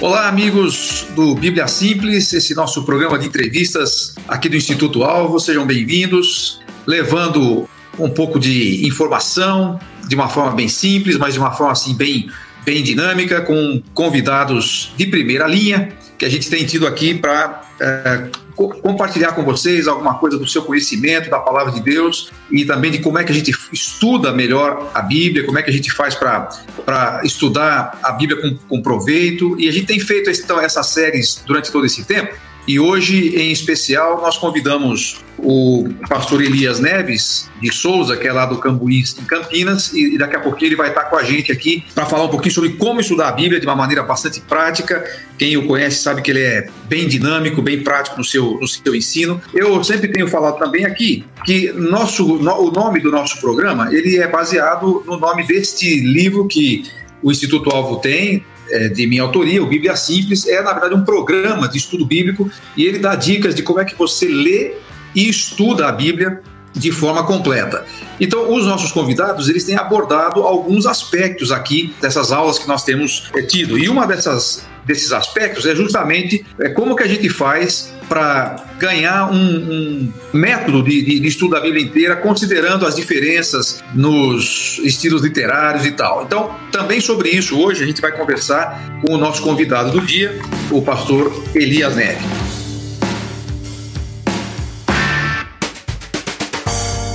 Olá, amigos do Bíblia Simples, esse nosso programa de entrevistas aqui do Instituto Alvo. Sejam bem-vindos, levando um pouco de informação de uma forma bem simples, mas de uma forma assim bem, bem dinâmica, com convidados de primeira linha que a gente tem tido aqui para é, compartilhar com vocês alguma coisa do seu conhecimento da palavra de Deus e também de como é que a gente estuda melhor a Bíblia, como é que a gente faz para estudar a Bíblia com, com proveito. E a gente tem feito então, essas séries durante todo esse tempo. E hoje, em especial, nós convidamos o pastor Elias Neves de Souza, que é lá do Cambuí, em Campinas, e daqui a pouquinho ele vai estar com a gente aqui para falar um pouquinho sobre como estudar a Bíblia de uma maneira bastante prática. Quem o conhece sabe que ele é bem dinâmico, bem prático no seu, no seu ensino. Eu sempre tenho falado também aqui que nosso, no, o nome do nosso programa ele é baseado no nome deste livro que o Instituto Alvo tem, é, de minha autoria, o Bíblia Simples, é na verdade um programa de estudo bíblico e ele dá dicas de como é que você lê e estuda a Bíblia de forma completa. Então, os nossos convidados, eles têm abordado alguns aspectos aqui dessas aulas que nós temos é, tido. E uma dessas desses aspectos é justamente é, como que a gente faz para ganhar um, um método de, de, de, estudo da Bíblia inteira, considerando as diferenças nos estilos literários e tal. Então, também sobre isso, hoje a gente vai conversar com o nosso convidado do dia, o pastor Elias Neve.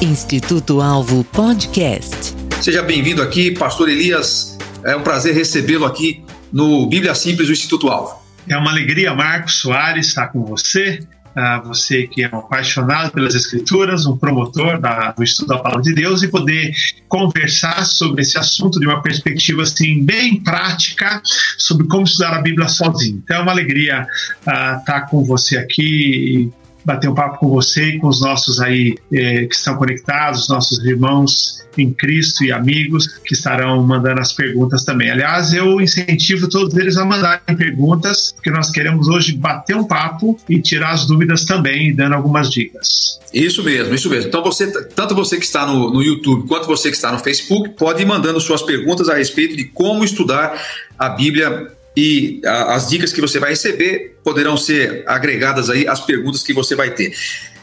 Instituto Alvo Podcast. Seja bem-vindo aqui, pastor Elias. É um prazer recebê-lo aqui no Bíblia Simples do Instituto Alvo. É uma alegria, Marcos Soares, estar com você. Uh, você que é um apaixonado pelas Escrituras, um promotor da, do estudo da Palavra de Deus e poder conversar sobre esse assunto de uma perspectiva assim bem prática sobre como estudar a Bíblia sozinho. Então é uma alegria estar com você aqui bater um papo com você e com os nossos aí eh, que estão conectados, nossos irmãos em Cristo e amigos que estarão mandando as perguntas também. Aliás, eu incentivo todos eles a mandarem perguntas, porque nós queremos hoje bater um papo e tirar as dúvidas também, dando algumas dicas. Isso mesmo, isso mesmo. Então você, tanto você que está no, no YouTube quanto você que está no Facebook, pode ir mandando suas perguntas a respeito de como estudar a Bíblia e a, as dicas que você vai receber poderão ser agregadas aí às perguntas que você vai ter.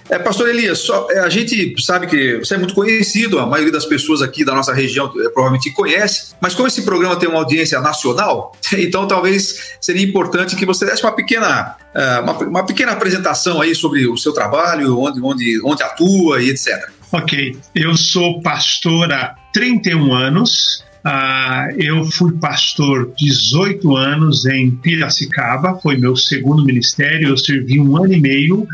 É, Pastor Elias, só, é, a gente sabe que você é muito conhecido, a maioria das pessoas aqui da nossa região é, provavelmente conhece, mas como esse programa tem uma audiência nacional, então talvez seria importante que você desse uma pequena, é, uma, uma pequena apresentação aí sobre o seu trabalho, onde, onde, onde atua e etc. Ok, eu sou pastor há 31 anos, ah, eu fui pastor 18 anos em Piracicaba, foi meu segundo ministério. Eu servi um ano e meio.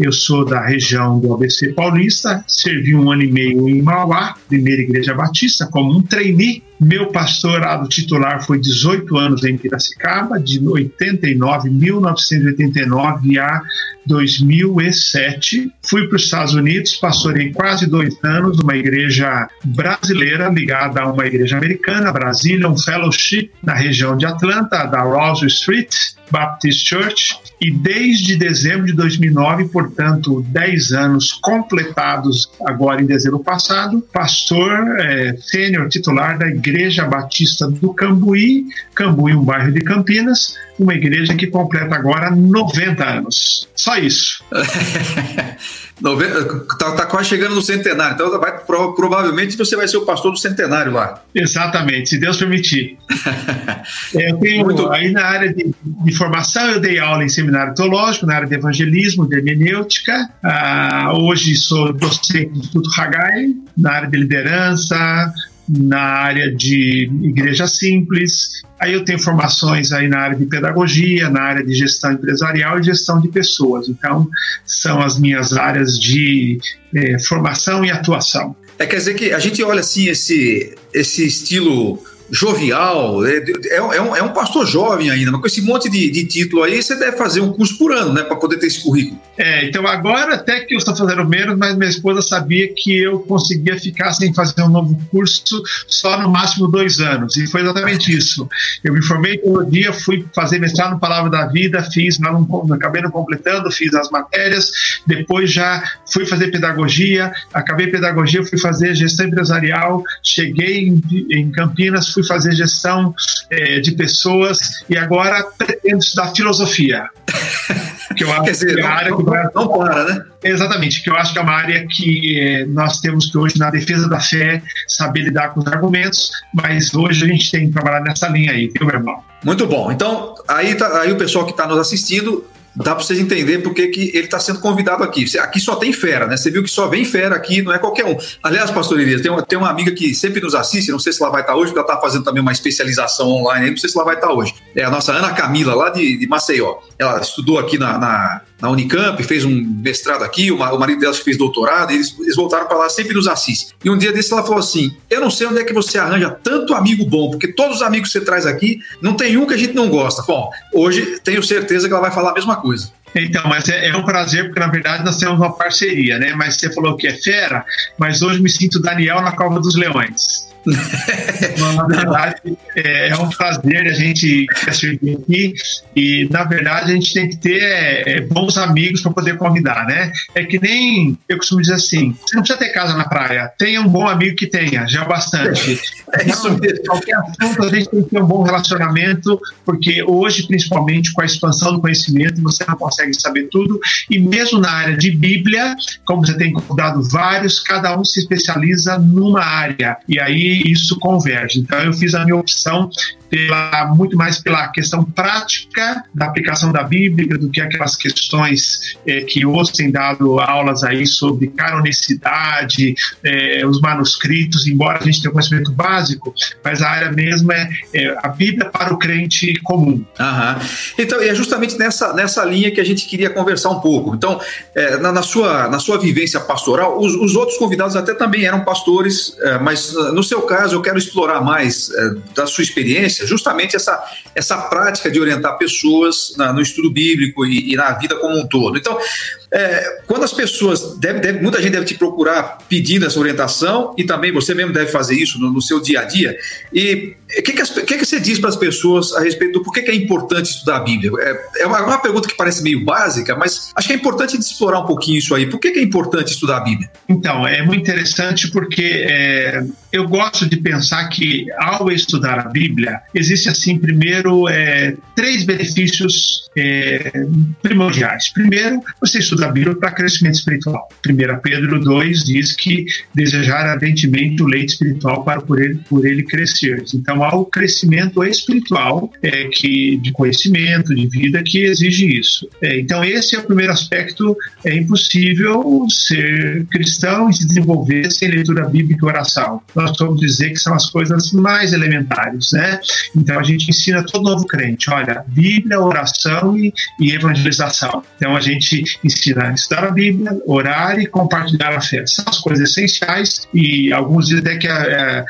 Eu sou da região do ABC Paulista, servi um ano e meio em Mauá, primeira igreja batista, como um trainee meu pastorado titular foi 18 anos em Piracicaba, de 89, 1989 a 2007. Fui para os Estados Unidos, pastorei quase dois anos numa igreja brasileira ligada a uma igreja americana, Brasília, um fellowship na região de Atlanta, da Rose Street Baptist Church. E desde dezembro de 2009, portanto, 10 anos completados agora em dezembro passado, pastor é, sênior titular da Igreja Batista do Cambuí, Cambuí, um bairro de Campinas, uma igreja que completa agora 90 anos. Só isso. Está tá quase chegando no centenário, então vai, provavelmente você vai ser o pastor do centenário lá. Exatamente, se Deus permitir. É, eu tenho, Muito... aí na área de, de, formação, eu dei aula em seminário teológico, na área de evangelismo, de hermenêutica. Ah, hoje sou docente do Instituto Hagai, na área de liderança, na área de igreja simples. Aí eu tenho formações aí na área de pedagogia, na área de gestão empresarial e gestão de pessoas. Então, são as minhas áreas de eh, formação e atuação. É, quer dizer que a gente olha assim esse, esse estilo jovial, é, é, é, um, é um pastor jovem ainda, mas com esse monte de, de título aí, você deve fazer um curso por ano, né, para poder ter esse currículo. É, então agora até que eu estou fazendo menos, mas minha esposa sabia que eu conseguia ficar sem fazer um novo curso só no máximo dois anos, e foi exatamente isso. Eu me formei todo dia, fui fazer mestrado no Palavra da Vida, fiz, mas não, acabei não completando, fiz as matérias, depois já fui fazer pedagogia, acabei pedagogia, fui fazer gestão empresarial, cheguei em, em Campinas, fui fui fazer gestão é, de pessoas e agora pretendo estudar filosofia. que eu acho Quer dizer, que é a área não, que vai... não para, né? Exatamente, que eu acho que é uma área que é, nós temos que hoje, na defesa da fé, saber lidar com os argumentos, mas hoje a gente tem que trabalhar nessa linha aí, viu, meu irmão? Muito bom. Então, aí, tá, aí o pessoal que está nos assistindo dá para vocês entenderem porque que ele está sendo convidado aqui. Aqui só tem fera, né? Você viu que só vem fera aqui, não é qualquer um. Aliás, pastor Elias, tem uma, tem uma amiga que sempre nos assiste, não sei se ela vai estar tá hoje, porque ela está fazendo também uma especialização online, não sei se ela vai estar tá hoje. É a nossa Ana Camila, lá de, de Maceió. Ela estudou aqui na, na, na Unicamp, fez um mestrado aqui, o, o marido dela fez doutorado, eles, eles voltaram para lá, sempre nos assiste. E um dia desse ela falou assim: Eu não sei onde é que você arranja tanto amigo bom, porque todos os amigos que você traz aqui, não tem um que a gente não gosta. Bom, hoje tenho certeza que ela vai falar a mesma coisa. Então, mas é, é, um prazer, porque na verdade nós temos uma parceria, né? Mas você falou que é fera, mas hoje me sinto Daniel na Cova dos Leões. Na verdade, é, é, um prazer a gente servir aqui e, na verdade, a gente tem que ter é, bons amigos para poder convidar, né? É que nem eu costumo dizer assim: você não precisa ter casa na praia, tenha um bom amigo que tenha, já é bastante. É isso mesmo. Qualquer assunto a gente tem que ter um bom relacionamento, porque hoje, principalmente com a expansão do conhecimento, você não consegue saber tudo, e mesmo na área de Bíblia, como você tem convidado vários, cada um se especializa numa área, e aí isso converge. Então, eu fiz a minha opção pela, muito mais pela questão prática da aplicação da Bíblia do que aquelas questões é, que hoje têm dado aulas aí sobre canonicidade, é, os manuscritos, embora a gente tenha conhecimento básico, mas a área mesmo é, é a Bíblia para o crente comum. Então, é justamente nessa, nessa linha que a gente queria conversar um pouco. Então, é, na, na, sua, na sua vivência pastoral, os, os outros convidados até também eram pastores, mas no seu caso eu quero explorar mais da sua experiência justamente essa, essa prática de orientar pessoas na, no estudo bíblico e, e, na vida como um todo. Então, é, quando as pessoas, deve, deve, muita gente deve te procurar pedindo essa orientação e também você mesmo deve fazer isso no, no seu dia a dia. E o que, que, que, que, você diz para as pessoas a respeito do porquê que é importante estudar a Bíblia? É, é uma, uma, pergunta que parece meio básica, mas acho que é importante explorar um pouquinho isso aí. Por que, que é importante estudar a Bíblia? Então, é muito interessante porque é, eu gosto de pensar que ao estudar a Bíblia, existe assim, primeiro, é, três benefícios é, primordiais. Primeiro, você estuda a Bíblia para crescimento espiritual. 1 Pedro 2 diz que desejar ardentemente o leite espiritual para por ele, por ele crescer. Então, há o crescimento espiritual é, que, de conhecimento, de vida, que exige isso. É, então, esse é o primeiro aspecto. É impossível ser cristão e se desenvolver sem leitura bíblica e oração nós vamos dizer que são as coisas mais elementares, né? Então a gente ensina todo novo crente, olha, Bíblia, oração e, e evangelização. Então a gente ensina a estudar a Bíblia, orar e compartilhar a fé. São as coisas essenciais e alguns dizem até que, é, é,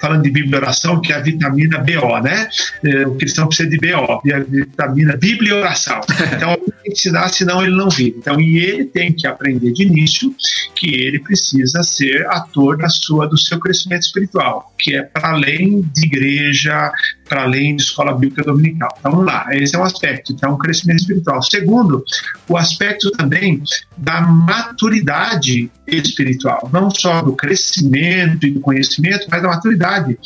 falando de Bíblia e oração, que é a vitamina BO, né? É, o cristão precisa de BO, a vitamina Bíblia e oração. Então tem que ensinar, senão ele não vive. Então, e ele tem que aprender de início que ele precisa ser ator da sua, do seu crescimento espiritual, que é para além de igreja, para além de escola bíblica dominical. Então, vamos lá, esse é um aspecto, então, crescimento espiritual. Segundo, o aspecto também da maturidade espiritual, não só do crescimento e do conhecimento, mas da maturidade.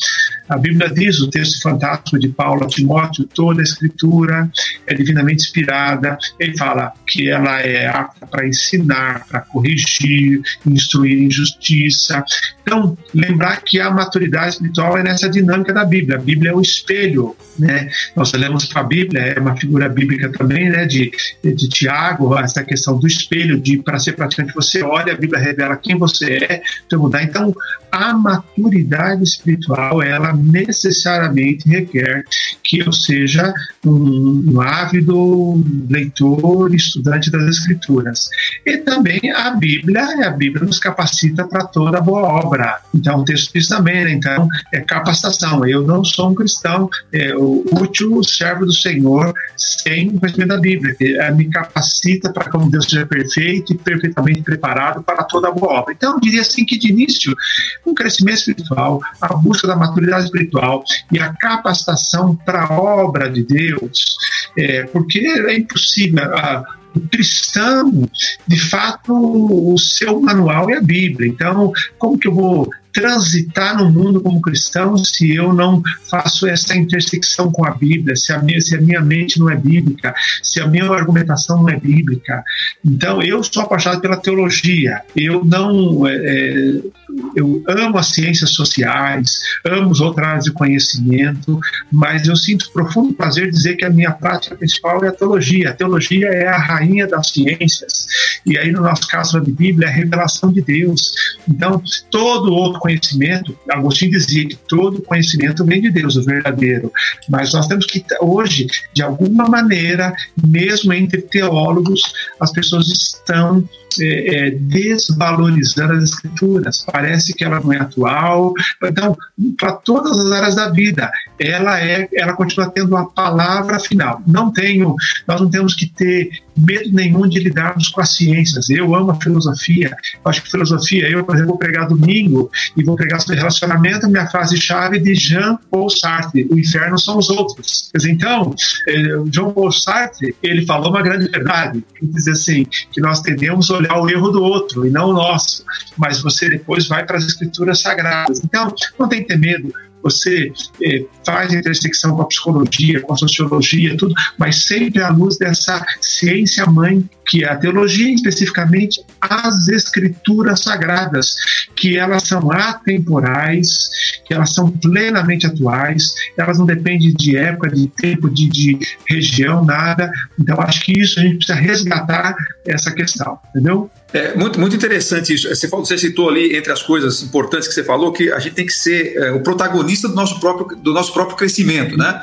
A Bíblia diz, o texto fantástico de Paulo a Timóteo, toda a escritura é divinamente inspirada. Ele fala que ela é apta para ensinar, para corrigir, instruir em justiça. Então, lembrar que a maturidade espiritual é nessa dinâmica da Bíblia. A Bíblia é o espelho, né? Nós olhamos para a Bíblia, é uma figura bíblica também, né? De, de Tiago, essa questão do espelho, de para ser praticante você olha, a Bíblia revela quem você é, então mudar. Então, a maturidade espiritual, ela necessariamente requer que eu seja um, um ávido leitor, estudante das Escrituras. E também a Bíblia, a Bíblia nos capacita para toda boa obra. Então, o texto diz também, né? então, é capacitação. Eu não sou um cristão é, útil, servo do Senhor, sem o conhecimento da Bíblia. Que, é, me capacita para como Deus seja perfeito e perfeitamente preparado para toda boa obra. Então, eu diria assim que, de início, um crescimento espiritual, a busca da maturidade espiritual e a capacitação para a obra de Deus, é, porque é impossível. A, o cristão, de fato, o seu manual é a Bíblia. Então, como que eu vou transitar no mundo como cristão se eu não faço essa intersecção com a Bíblia, se a minha, se a minha mente não é bíblica, se a minha argumentação não é bíblica. Então, eu sou apaixonado pela teologia. Eu não. É, é eu amo as ciências sociais, amo os outras áreas de conhecimento, mas eu sinto profundo prazer dizer que a minha prática principal é a teologia. A teologia é a rainha das ciências. E aí, no nosso caso de Bíblia, é a revelação de Deus. Então, todo outro conhecimento, Agostinho dizia que todo conhecimento vem de Deus, o verdadeiro. Mas nós temos que, hoje, de alguma maneira, mesmo entre teólogos, as pessoas estão é, é, desvalorizando as escrituras. Parece que ela não é atual. Então, para todas as áreas da vida, ela é, ela continua tendo a palavra final. Não tenho, nós não temos que ter medo nenhum de lidarmos com as ciências. Eu amo a filosofia. Eu acho que filosofia, eu, por exemplo, vou pregar domingo e vou pregar sobre relacionamento, minha frase-chave de Jean Paul Sartre: o inferno são os outros. Então, eh, Jean Paul Sartre, ele falou uma grande verdade. Ele diz assim: que nós tendemos a olhar o erro do outro e não o nosso, mas você depois vai para as escrituras sagradas. Então, não tem que ter medo você é, faz intersecção com a psicologia, com a sociologia, tudo, mas sempre à luz dessa ciência mãe que é a teologia, especificamente as escrituras sagradas, que elas são atemporais, que elas são plenamente atuais, elas não dependem de época, de tempo, de, de região, nada. Então, acho que isso a gente precisa resgatar essa questão, entendeu? É muito, muito interessante isso. Você, falou, você citou ali, entre as coisas importantes que você falou, que a gente tem que ser é, o protagonista do nosso próprio, do nosso próprio crescimento, né?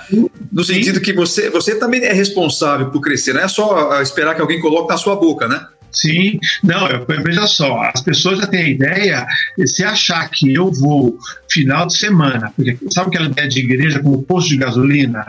No sentido que você, você também é responsável por crescer, não é só esperar que alguém coloque na sua boca, né? Sim, não, eu, veja só, as pessoas já têm a ideia, se achar que eu vou final de semana, porque sabe aquela ideia de igreja como posto de gasolina?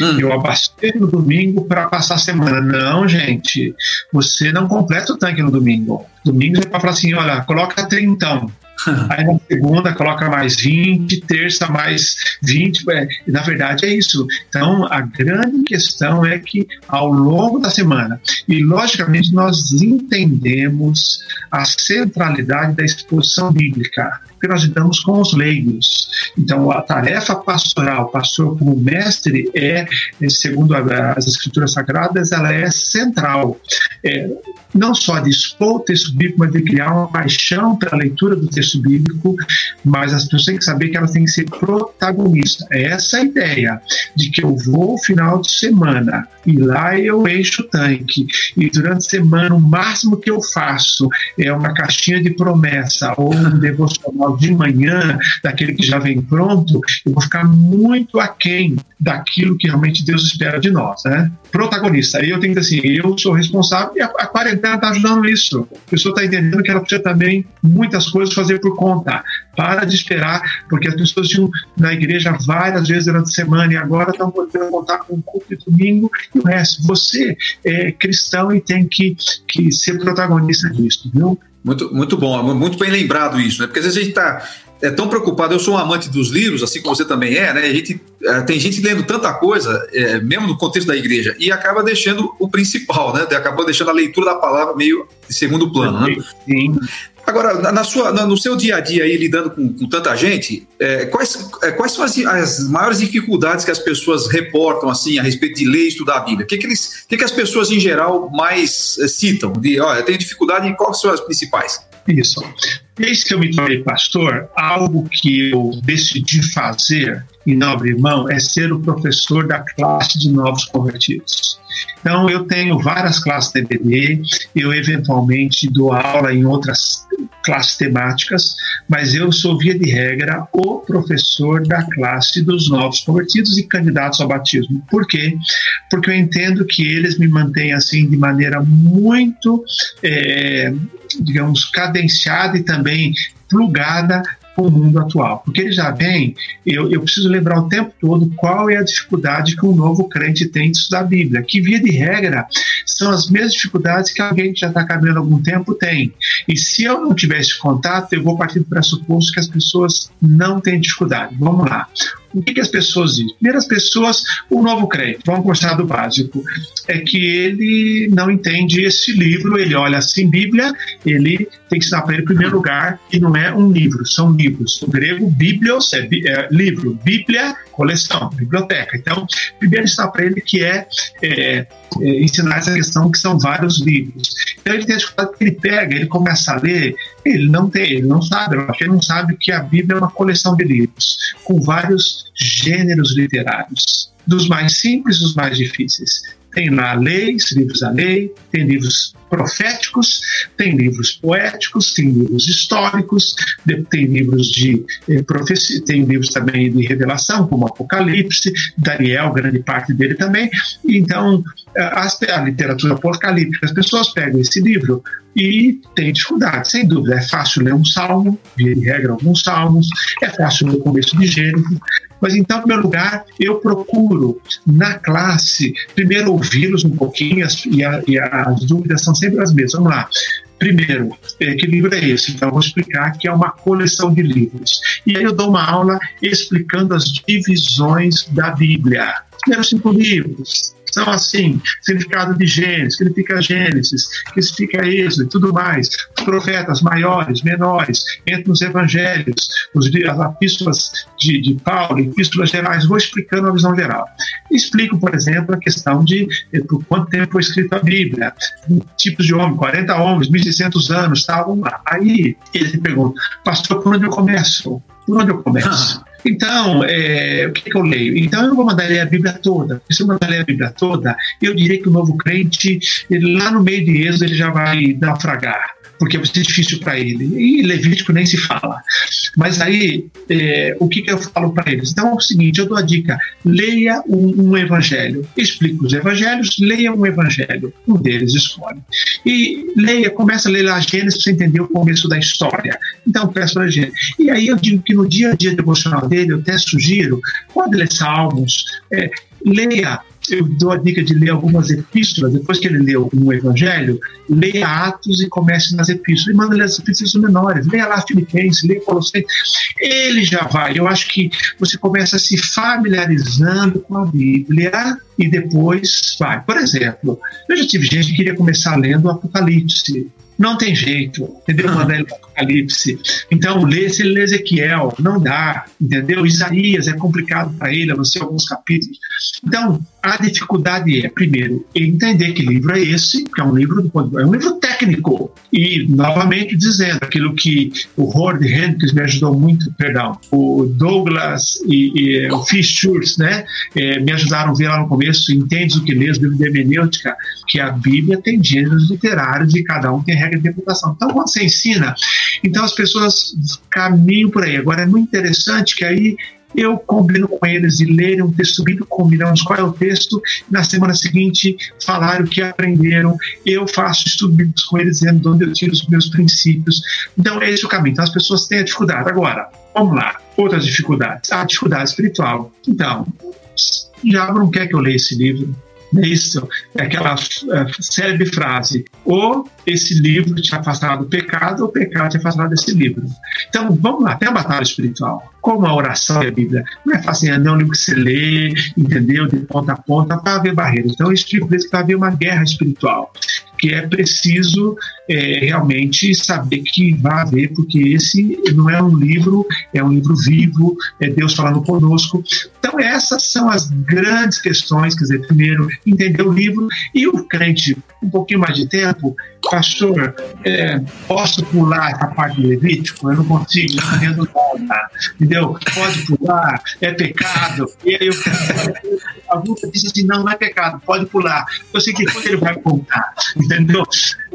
Hum. Eu abasteço no domingo para passar a semana. Não, gente, você não completa o tanque no domingo. Domingo é para falar assim: olha, coloca trintão. Aí na segunda coloca mais 20, terça mais 20. É, na verdade é isso. Então a grande questão é que ao longo da semana, e logicamente nós entendemos a centralidade da exposição bíblica porque nós lidamos com os leigos. Então, a tarefa pastoral, pastor como mestre, é, segundo as escrituras sagradas, ela é central. É, não só de expor o texto bíblico, mas de criar uma paixão pela leitura do texto bíblico, mas as pessoas têm que saber que elas têm que ser protagonistas. É essa a ideia de que eu vou final de semana e lá eu encho o tanque e durante a semana o máximo que eu faço é uma caixinha de promessa ou um devocional de manhã, daquele que já vem pronto, eu vou ficar muito aquém daquilo que realmente Deus espera de nós, né? Protagonista. Eu tenho que dizer assim, eu sou responsável e a, a quarentena está ajudando isso. A pessoa está entendendo que ela precisa também muitas coisas fazer por conta. Para de esperar, porque as pessoas tinham na igreja várias vezes durante a semana e agora estão podendo contar com o culto de domingo e o resto. Você é cristão e tem que, que ser protagonista disso, viu? Muito, muito bom, muito bem lembrado isso, né? Porque às vezes a gente está é tão preocupado. Eu sou um amante dos livros, assim como você também é, né? A gente, é, tem gente lendo tanta coisa, é, mesmo no contexto da igreja, e acaba deixando o principal, né? Acabou deixando a leitura da palavra meio de segundo plano, né? Sim. Agora, na sua, no seu dia a dia aí, lidando com, com tanta gente, é, quais, é, quais são as, as, maiores dificuldades que as pessoas reportam assim a respeito de ler e estudar a Bíblia? O que, que, eles, que, que as pessoas em geral mais é, citam? De, olha, eu tenho dificuldade e quais são as principais? Isso. Desde que eu me tornei pastor, algo que eu decidi fazer, e nobre irmão, é ser o professor da classe de novos convertidos. Então, eu tenho várias classes TBD, eu eventualmente dou aula em outras classes temáticas, mas eu sou, via de regra, o professor da classe dos novos convertidos e candidatos ao batismo. Por quê? Porque eu entendo que eles me mantêm assim de maneira muito, é, digamos, cadenciada e também plugada com o mundo atual. Porque ele já vem, eu, eu preciso lembrar o tempo todo qual é a dificuldade que um novo crente tem de estudar a Bíblia, que via de regra são as mesmas dificuldades que alguém que já está caminhando há algum tempo tem. E se eu não tivesse contato, eu vou partir do pressuposto que as pessoas não têm dificuldade. Vamos lá. O que, que as pessoas dizem? Primeiro, as pessoas, o novo crente, vamos começar do básico, é que ele não entende esse livro, ele olha assim, Bíblia, ele tem que ensinar para ele, em primeiro lugar, que não é um livro, são livros. O grego, biblios, é, é livro, Bíblia, coleção, biblioteca. Então, primeiro ensinar para ele que é, é, é, ensinar essa questão que são vários livros. Então, ele tem dificuldade que ele pega, ele começa a ler, ele não tem, ele não sabe, ele não sabe que a Bíblia é uma coleção de livros, com vários gêneros literários, dos mais simples aos mais difíceis. Tem lá leis, livros da lei, tem livros proféticos, tem livros poéticos, tem livros históricos, tem livros de eh, profecia, tem livros também de revelação, como Apocalipse, Daniel, grande parte dele também. Então, a, a literatura apocalíptica, as pessoas pegam esse livro e tem dificuldade, sem dúvida. É fácil ler um salmo, de regra, alguns salmos, é fácil ler o começo de Gênesis, mas então, em primeiro lugar, eu procuro na classe primeiro ouvi-los um pouquinho e, a, e as dúvidas são sempre as mesmas. Vamos lá. Primeiro, que livro é esse? Então, eu vou explicar que é uma coleção de livros. E aí eu dou uma aula explicando as divisões da Bíblia. Os primeiros cinco livros, são assim, significado de Gênesis, significa Gênesis, que significa isso e tudo mais. Os profetas maiores, menores, entre nos evangelhos, os, as epístolas de, de Paulo, epístolas gerais, vou explicando a visão geral. Explico, por exemplo, a questão de eh, por quanto tempo foi escrita a Bíblia, tipos de homem, 40 homens, 1.600 anos, tal. Aí ele pergunta, pastor, por onde eu começo? Por onde eu começo? Então, é, o que, que, eu leio? Então, eu vou mandar ler a Bíblia toda. Se eu mandar ler a Bíblia toda, eu direi que o novo crente, ele, lá no meio de Êxodo, ele já vai naufragar porque vai ser difícil para ele. E Levítico nem se fala. Mas aí, é, o que, que eu falo para eles? Então é o seguinte: eu dou a dica, leia um, um evangelho. Explico os evangelhos, leia um evangelho. Um deles escolhe. E leia, começa a ler lá Gênesis para você entender o começo da história. Então, peço para Gênesis. E aí eu digo que no dia a dia devocional dele, eu até sugiro, pode ler Salmos, é, leia eu dou a dica de ler algumas epístolas, depois que ele leu um evangelho, leia Atos e comece nas epístolas. E manda ler as epístolas menores, leia lá Filipenses, leia Colossenses. Ele já vai. Eu acho que você começa se familiarizando com a Bíblia e depois vai. Por exemplo, eu já tive gente que queria começar lendo o Apocalipse. Não tem jeito, entendeu? Mandar ele para Apocalipse. Então, lê, se ele lê Ezequiel, não dá, entendeu? Isaías é complicado para ele, a não ser alguns capítulos. Então, a dificuldade é, primeiro, entender que livro é esse, que é um livro, é um livro técnico. E, novamente, dizendo aquilo que o Howard Hendricks me ajudou muito, perdão, o Douglas e, e o Fish né, é, me ajudaram a ver lá no começo, entende o que lê, o livro de hermenêutica, que a Bíblia tem gêneros literários e cada um tem regra de interpretação. Então, quando você ensina, então as pessoas caminham por aí. Agora, é muito interessante que aí eu combino com eles de lerem um texto bíblico, combinamos qual é o texto, na semana seguinte falar o que aprenderam, eu faço estudo bíblico com eles, dizendo de onde eu tiro os meus princípios. Então, é esse o caminho. Então, as pessoas têm a dificuldade. Agora, vamos lá, outras dificuldades. A dificuldade espiritual. Então, o diabo não quer que eu leia esse livro, isso, é aquela é, célebre frase: ou esse livro te afastará do pecado, ou o pecado te afastará desse livro. Então, vamos lá, tem a batalha espiritual. Como a oração e a Bíblia. Não é fácil, não é um livro que você lê, entendeu? De ponta a ponta, vai haver barreiras. Então, isso explica que vai haver uma guerra espiritual que é preciso é, realmente saber que vai haver, porque esse não é um livro, é um livro vivo, é Deus falando conosco. Então, essas são as grandes questões, quer dizer, primeiro, entender o livro e o crente, um pouquinho mais de tempo, pastor, é, posso pular essa parte do Levítico? Eu não consigo, não entendo nada, entendeu? Pode pular, é pecado. E aí eu, a luta disse assim, não, não é pecado, pode pular. Eu sei que quando ele vai contar, entendeu?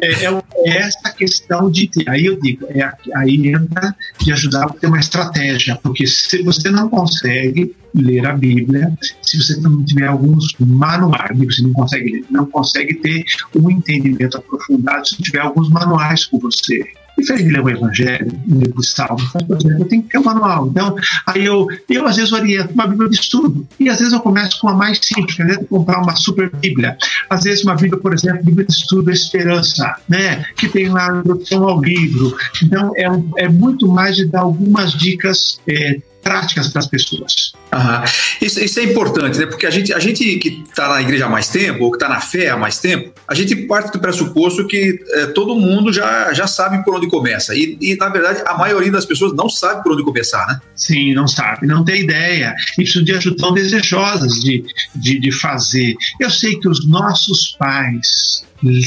É, é, é, essa questão de aí eu digo, é, aí entra de ajudar a ter uma estratégia, porque se você não consegue ler a Bíblia se você não tiver alguns manuais, você não consegue ler, não consegue ter um entendimento aprofundado se não tiver alguns manuais com você. Diferente de ler o Evangelho, livro de salmo, eu tenho que ter um manual. Então, aí eu, eu às vezes oriento uma Bíblia de estudo, e às vezes eu começo com a mais simples, dizer, comprar uma super Bíblia. Às vezes uma Bíblia, por exemplo, Bíblia de estudo Esperança, né, que tem lá a introdução ao livro. Então, é, é muito mais de dar algumas dicas é, práticas para as pessoas. Isso, isso, é importante, né? Porque a gente, a gente que está na igreja há mais tempo, ou que está na fé há mais tempo, a gente parte do pressuposto que é, todo mundo já, já sabe por onde começa. E, e, na verdade, a maioria das pessoas não sabe por onde começar, né? Sim, não sabe, não tem ideia. E precisam de ajuda tão desejosas de, de, de fazer. Eu sei que os nossos pais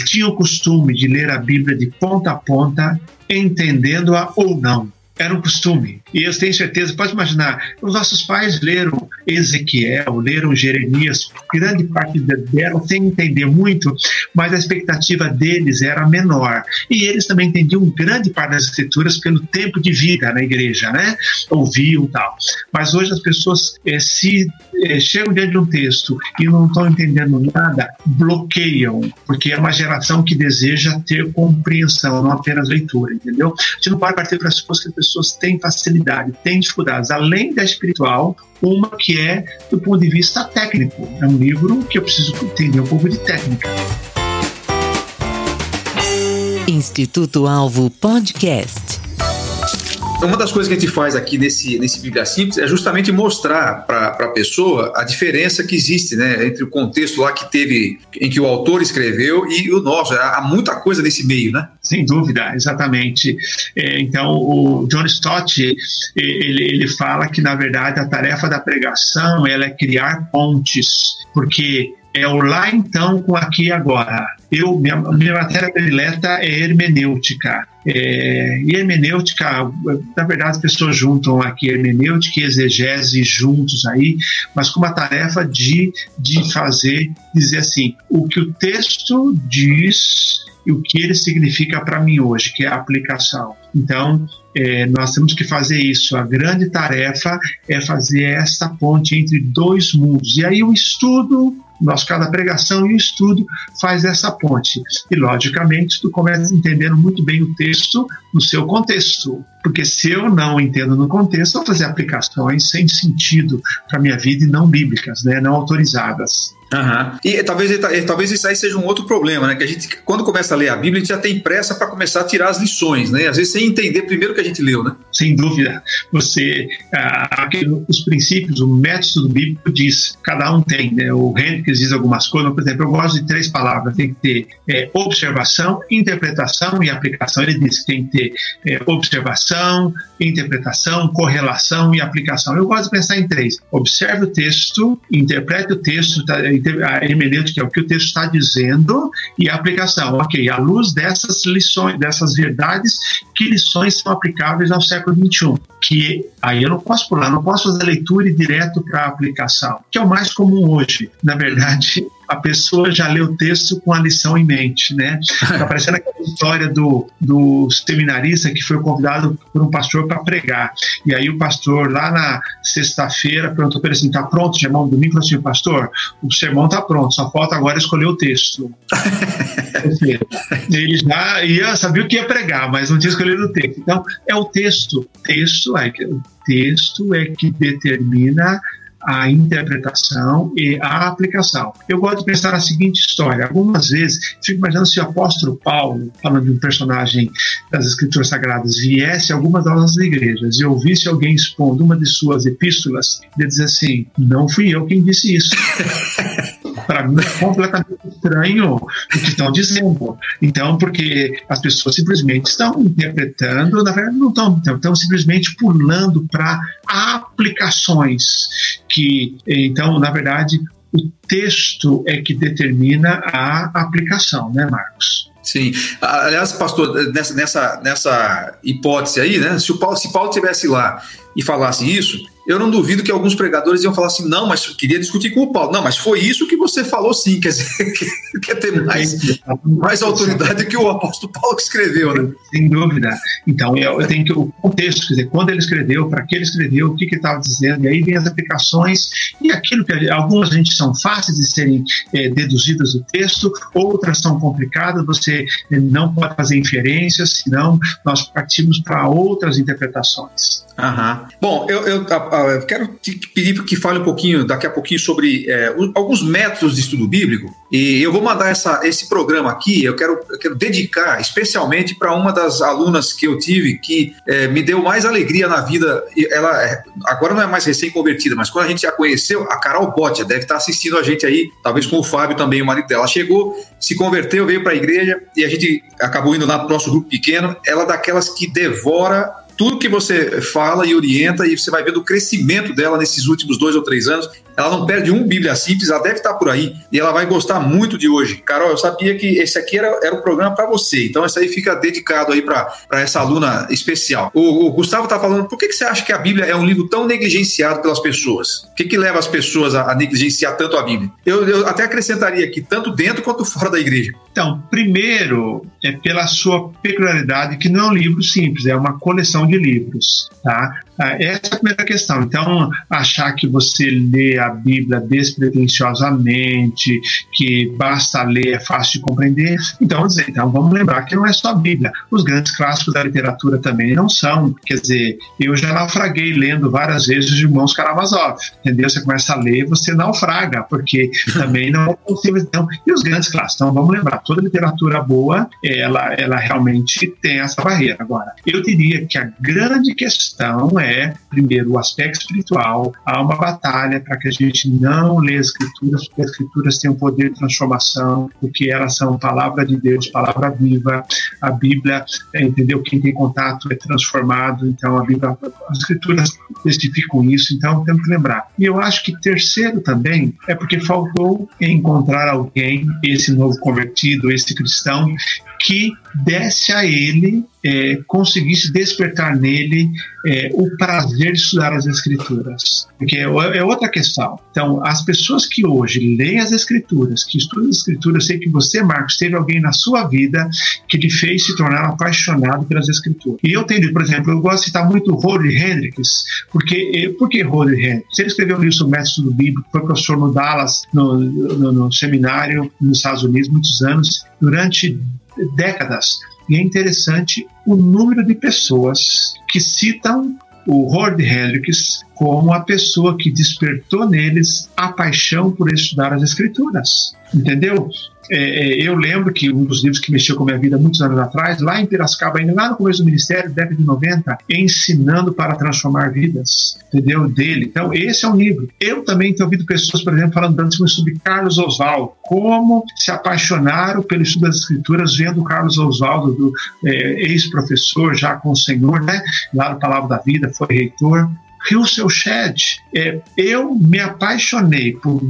tinham o costume de ler a Bíblia de ponta a ponta, entendendo-a ou não era um costume. E eu tenho certeza, pode imaginar, os nossos pais leram Ezequiel, leram Jeremias, grande parte deram sem entender muito, mas a expectativa deles era menor. E eles também entendiam grande parte das escrituras pelo tempo de vida na igreja, né? Ouviam tal. Mas hoje as pessoas é, se é, chegam diante de um texto e não estão entendendo nada, bloqueiam, porque é uma geração que deseja ter compreensão, não apenas leitura, entendeu? A gente não pode partir para as que as pessoas têm facilidade, têm dificuldades, além da espiritual, uma que é do ponto de vista técnico. É um livro que eu preciso entender um pouco de técnica. Instituto Alvo Podcast. Uma das coisas que a gente faz aqui nesse, nesse Bíblia Simples é justamente mostrar para a pessoa a diferença que existe né, entre o contexto lá que teve, em que o autor escreveu e o nosso. Há muita coisa nesse meio, né? Sem dúvida, exatamente. É, então, o John Stott, ele, ele fala que, na verdade, a tarefa da pregação ela é criar pontes, porque é o lá então com aqui e agora. Eu, minha, minha matéria predileta é hermenêutica. É, e hermenêutica, na verdade, as pessoas juntam aqui hermenêutica e exegese juntos aí, mas com uma tarefa de, de fazer, dizer assim, o que o texto diz e o que ele significa para mim hoje, que é a aplicação. Então, é, nós temos que fazer isso. A grande tarefa é fazer essa ponte entre dois mundos. E aí o estudo nosso cada pregação e o estudo faz essa ponte. E, logicamente, tu começa entendendo muito bem o texto no seu contexto. Porque se eu não entendo no contexto, eu vou fazer aplicações sem sentido para minha vida e não bíblicas, né, não autorizadas. Uhum. E talvez, talvez isso aí seja um outro problema, né? Que a gente, quando começa a ler a Bíblia, a gente já tem pressa para começar a tirar as lições, né? Às vezes sem entender primeiro o que a gente leu, né? Sem dúvida. Você, ah, os princípios, o método bíblico diz, cada um tem, né? O Hendricks diz algumas coisas, por exemplo, eu gosto de três palavras, tem que ter é, observação, interpretação e aplicação. Ele diz que tem que ter é, observação, interpretação, correlação e aplicação. Eu gosto de pensar em três. Observe o texto, interprete o texto, tá, a hermenêutica é o que o texto está dizendo e a aplicação. Ok, à luz dessas lições, dessas verdades, que lições são aplicáveis ao século XXI? Que aí eu não posso pular, não posso fazer leitura e direto para a aplicação, que é o mais comum hoje. Na verdade, a pessoa já lê o texto com a lição em mente, né? Está parecendo aquela história do, do seminarista que foi convidado por um pastor para pregar. E aí o pastor, lá na sexta-feira, perguntou para ele assim: tá pronto o sermão? Domingo falou assim: pastor, o sermão está pronto, só falta agora escolher o texto. ele já ia, sabia o que ia pregar, mas não tinha escolhido o texto. Então, é o texto. Texto é, o texto é que determina a interpretação e a aplicação. Eu gosto de pensar na seguinte história. Algumas vezes, fico imaginando se o apóstolo Paulo, falando de um personagem das Escrituras Sagradas, viesse a algumas das nossas igrejas e ouvisse alguém expondo uma de suas epístolas, ele dizer assim: não fui eu quem disse isso. Para mim é completamente estranho o que estão dizendo. Então, porque as pessoas simplesmente estão interpretando, na verdade, não estão, estão simplesmente pulando para aplicações que, então, na verdade, o texto é que determina a aplicação, né, Marcos? Sim. Aliás, pastor, nessa, nessa, nessa hipótese aí, né? Se o Paulo, se Paulo tivesse lá e falasse isso, eu não duvido que alguns pregadores iam falar assim, não, mas queria discutir com o Paulo. Não, mas foi isso que você falou sim, quer dizer, quer ter mais, mais autoridade que o apóstolo Paulo que escreveu, né? Sem dúvida. Então, eu, tenho que o contexto, quer dizer, quando ele escreveu, para que ele escreveu, o que, que estava dizendo, e aí vem as aplicações, e aquilo que algumas a gente são fáceis de serem é, deduzidas do texto, outras são complicadas, você não pode fazer inferências, senão nós partimos para outras interpretações. Aham. Bom, eu, eu, eu, quero te pedir que fale um pouquinho, daqui a pouquinho, sobre é, alguns métodos de estudo bíblico. E eu vou mandar essa, esse programa aqui, eu quero, eu quero dedicar especialmente para uma das alunas que eu tive que é, me deu mais alegria na vida. Ela é, agora não é mais recém-convertida, mas quando a gente já conheceu, a Carol Botia deve estar assistindo a gente aí, talvez com o Fábio também, o marido dela. Ela chegou, se converteu, veio para a igreja e a gente acabou indo lá para o nosso grupo pequeno. Ela é daquelas que devora tudo que você fala e orienta e você vai vendo o crescimento dela nesses últimos dois ou três anos. Ela não perde um Bíblia Simples, ela deve estar por aí e ela vai gostar muito de hoje. Carol, eu sabia que esse aqui era, era o programa para você, então esse aí fica dedicado aí para essa aluna especial. O, o Gustavo está falando, por que, que você acha que a Bíblia é um livro tão negligenciado pelas pessoas? O que, que leva as pessoas a, a negligenciar tanto a Bíblia? Eu, eu até acrescentaria aqui, tanto dentro quanto fora da igreja. Então, primeiro, é pela sua peculiaridade, que não é um livro simples, é uma coleção de livros, tá? Ah, essa é a primeira questão. Então, achar que você lê a Bíblia despretensiosamente, que basta ler, é fácil de compreender. Então, dizer, então vamos lembrar que não é só a Bíblia. Os grandes clássicos da literatura também não são. Quer dizer, eu já naufraguei lendo várias vezes os Irmãos Karamazov. Entendeu? Você começa a ler, você naufraga, porque também não é possível. Então, e os grandes clássicos? Então, vamos lembrar, toda literatura boa, ela, ela realmente tem essa barreira. Agora, eu diria que a grande questão é é, primeiro, o aspecto espiritual. Há uma batalha para que a gente não lê as escrituras, porque as escrituras têm um poder de transformação, porque elas são palavra de Deus, palavra viva. A Bíblia, é, entendeu? Quem tem contato é transformado. Então, a Bíblia, as escrituras testificam isso. Então, temos que lembrar. E eu acho que terceiro também é porque faltou encontrar alguém, esse novo convertido, esse cristão, que desse a ele, é, conseguisse despertar nele é, o prazer de estudar as Escrituras. Porque é, é, outra questão. Então, as pessoas que hoje leem as Escrituras, que estudam as Escrituras, sei que você, Marcos, teve alguém na sua vida que lhe fez se tornar apaixonado pelas Escrituras. E eu tenho, por exemplo, eu gosto de citar muito Rodney Hendricks, porque, por que Rodney Hendricks? Ele escreveu um livro sobre método bíblico, foi professor no Dallas, no, no, no seminário nos Estados Unidos, muitos anos. Durante décadas. E é interessante o número de pessoas que citam o Howard Hendricks como a pessoa que despertou neles a paixão por estudar as escrituras. Entendeu? É, é, eu lembro que um dos livros que mexeu com a minha vida muitos anos atrás, lá em Piracicaba, ainda lá no começo do ministério, década de 90, ensinando para transformar vidas, entendeu? Dele. Então, esse é um livro. Eu também tenho ouvido pessoas, por exemplo, falando antes sobre Carlos Oswaldo, como se apaixonaram pelo estudo das escrituras vendo Carlos Oswaldo, do é, ex-professor, já com o Senhor, né? Lá no Palavra da Vida, foi reitor. Russell Shedd, é, eu me apaixonei por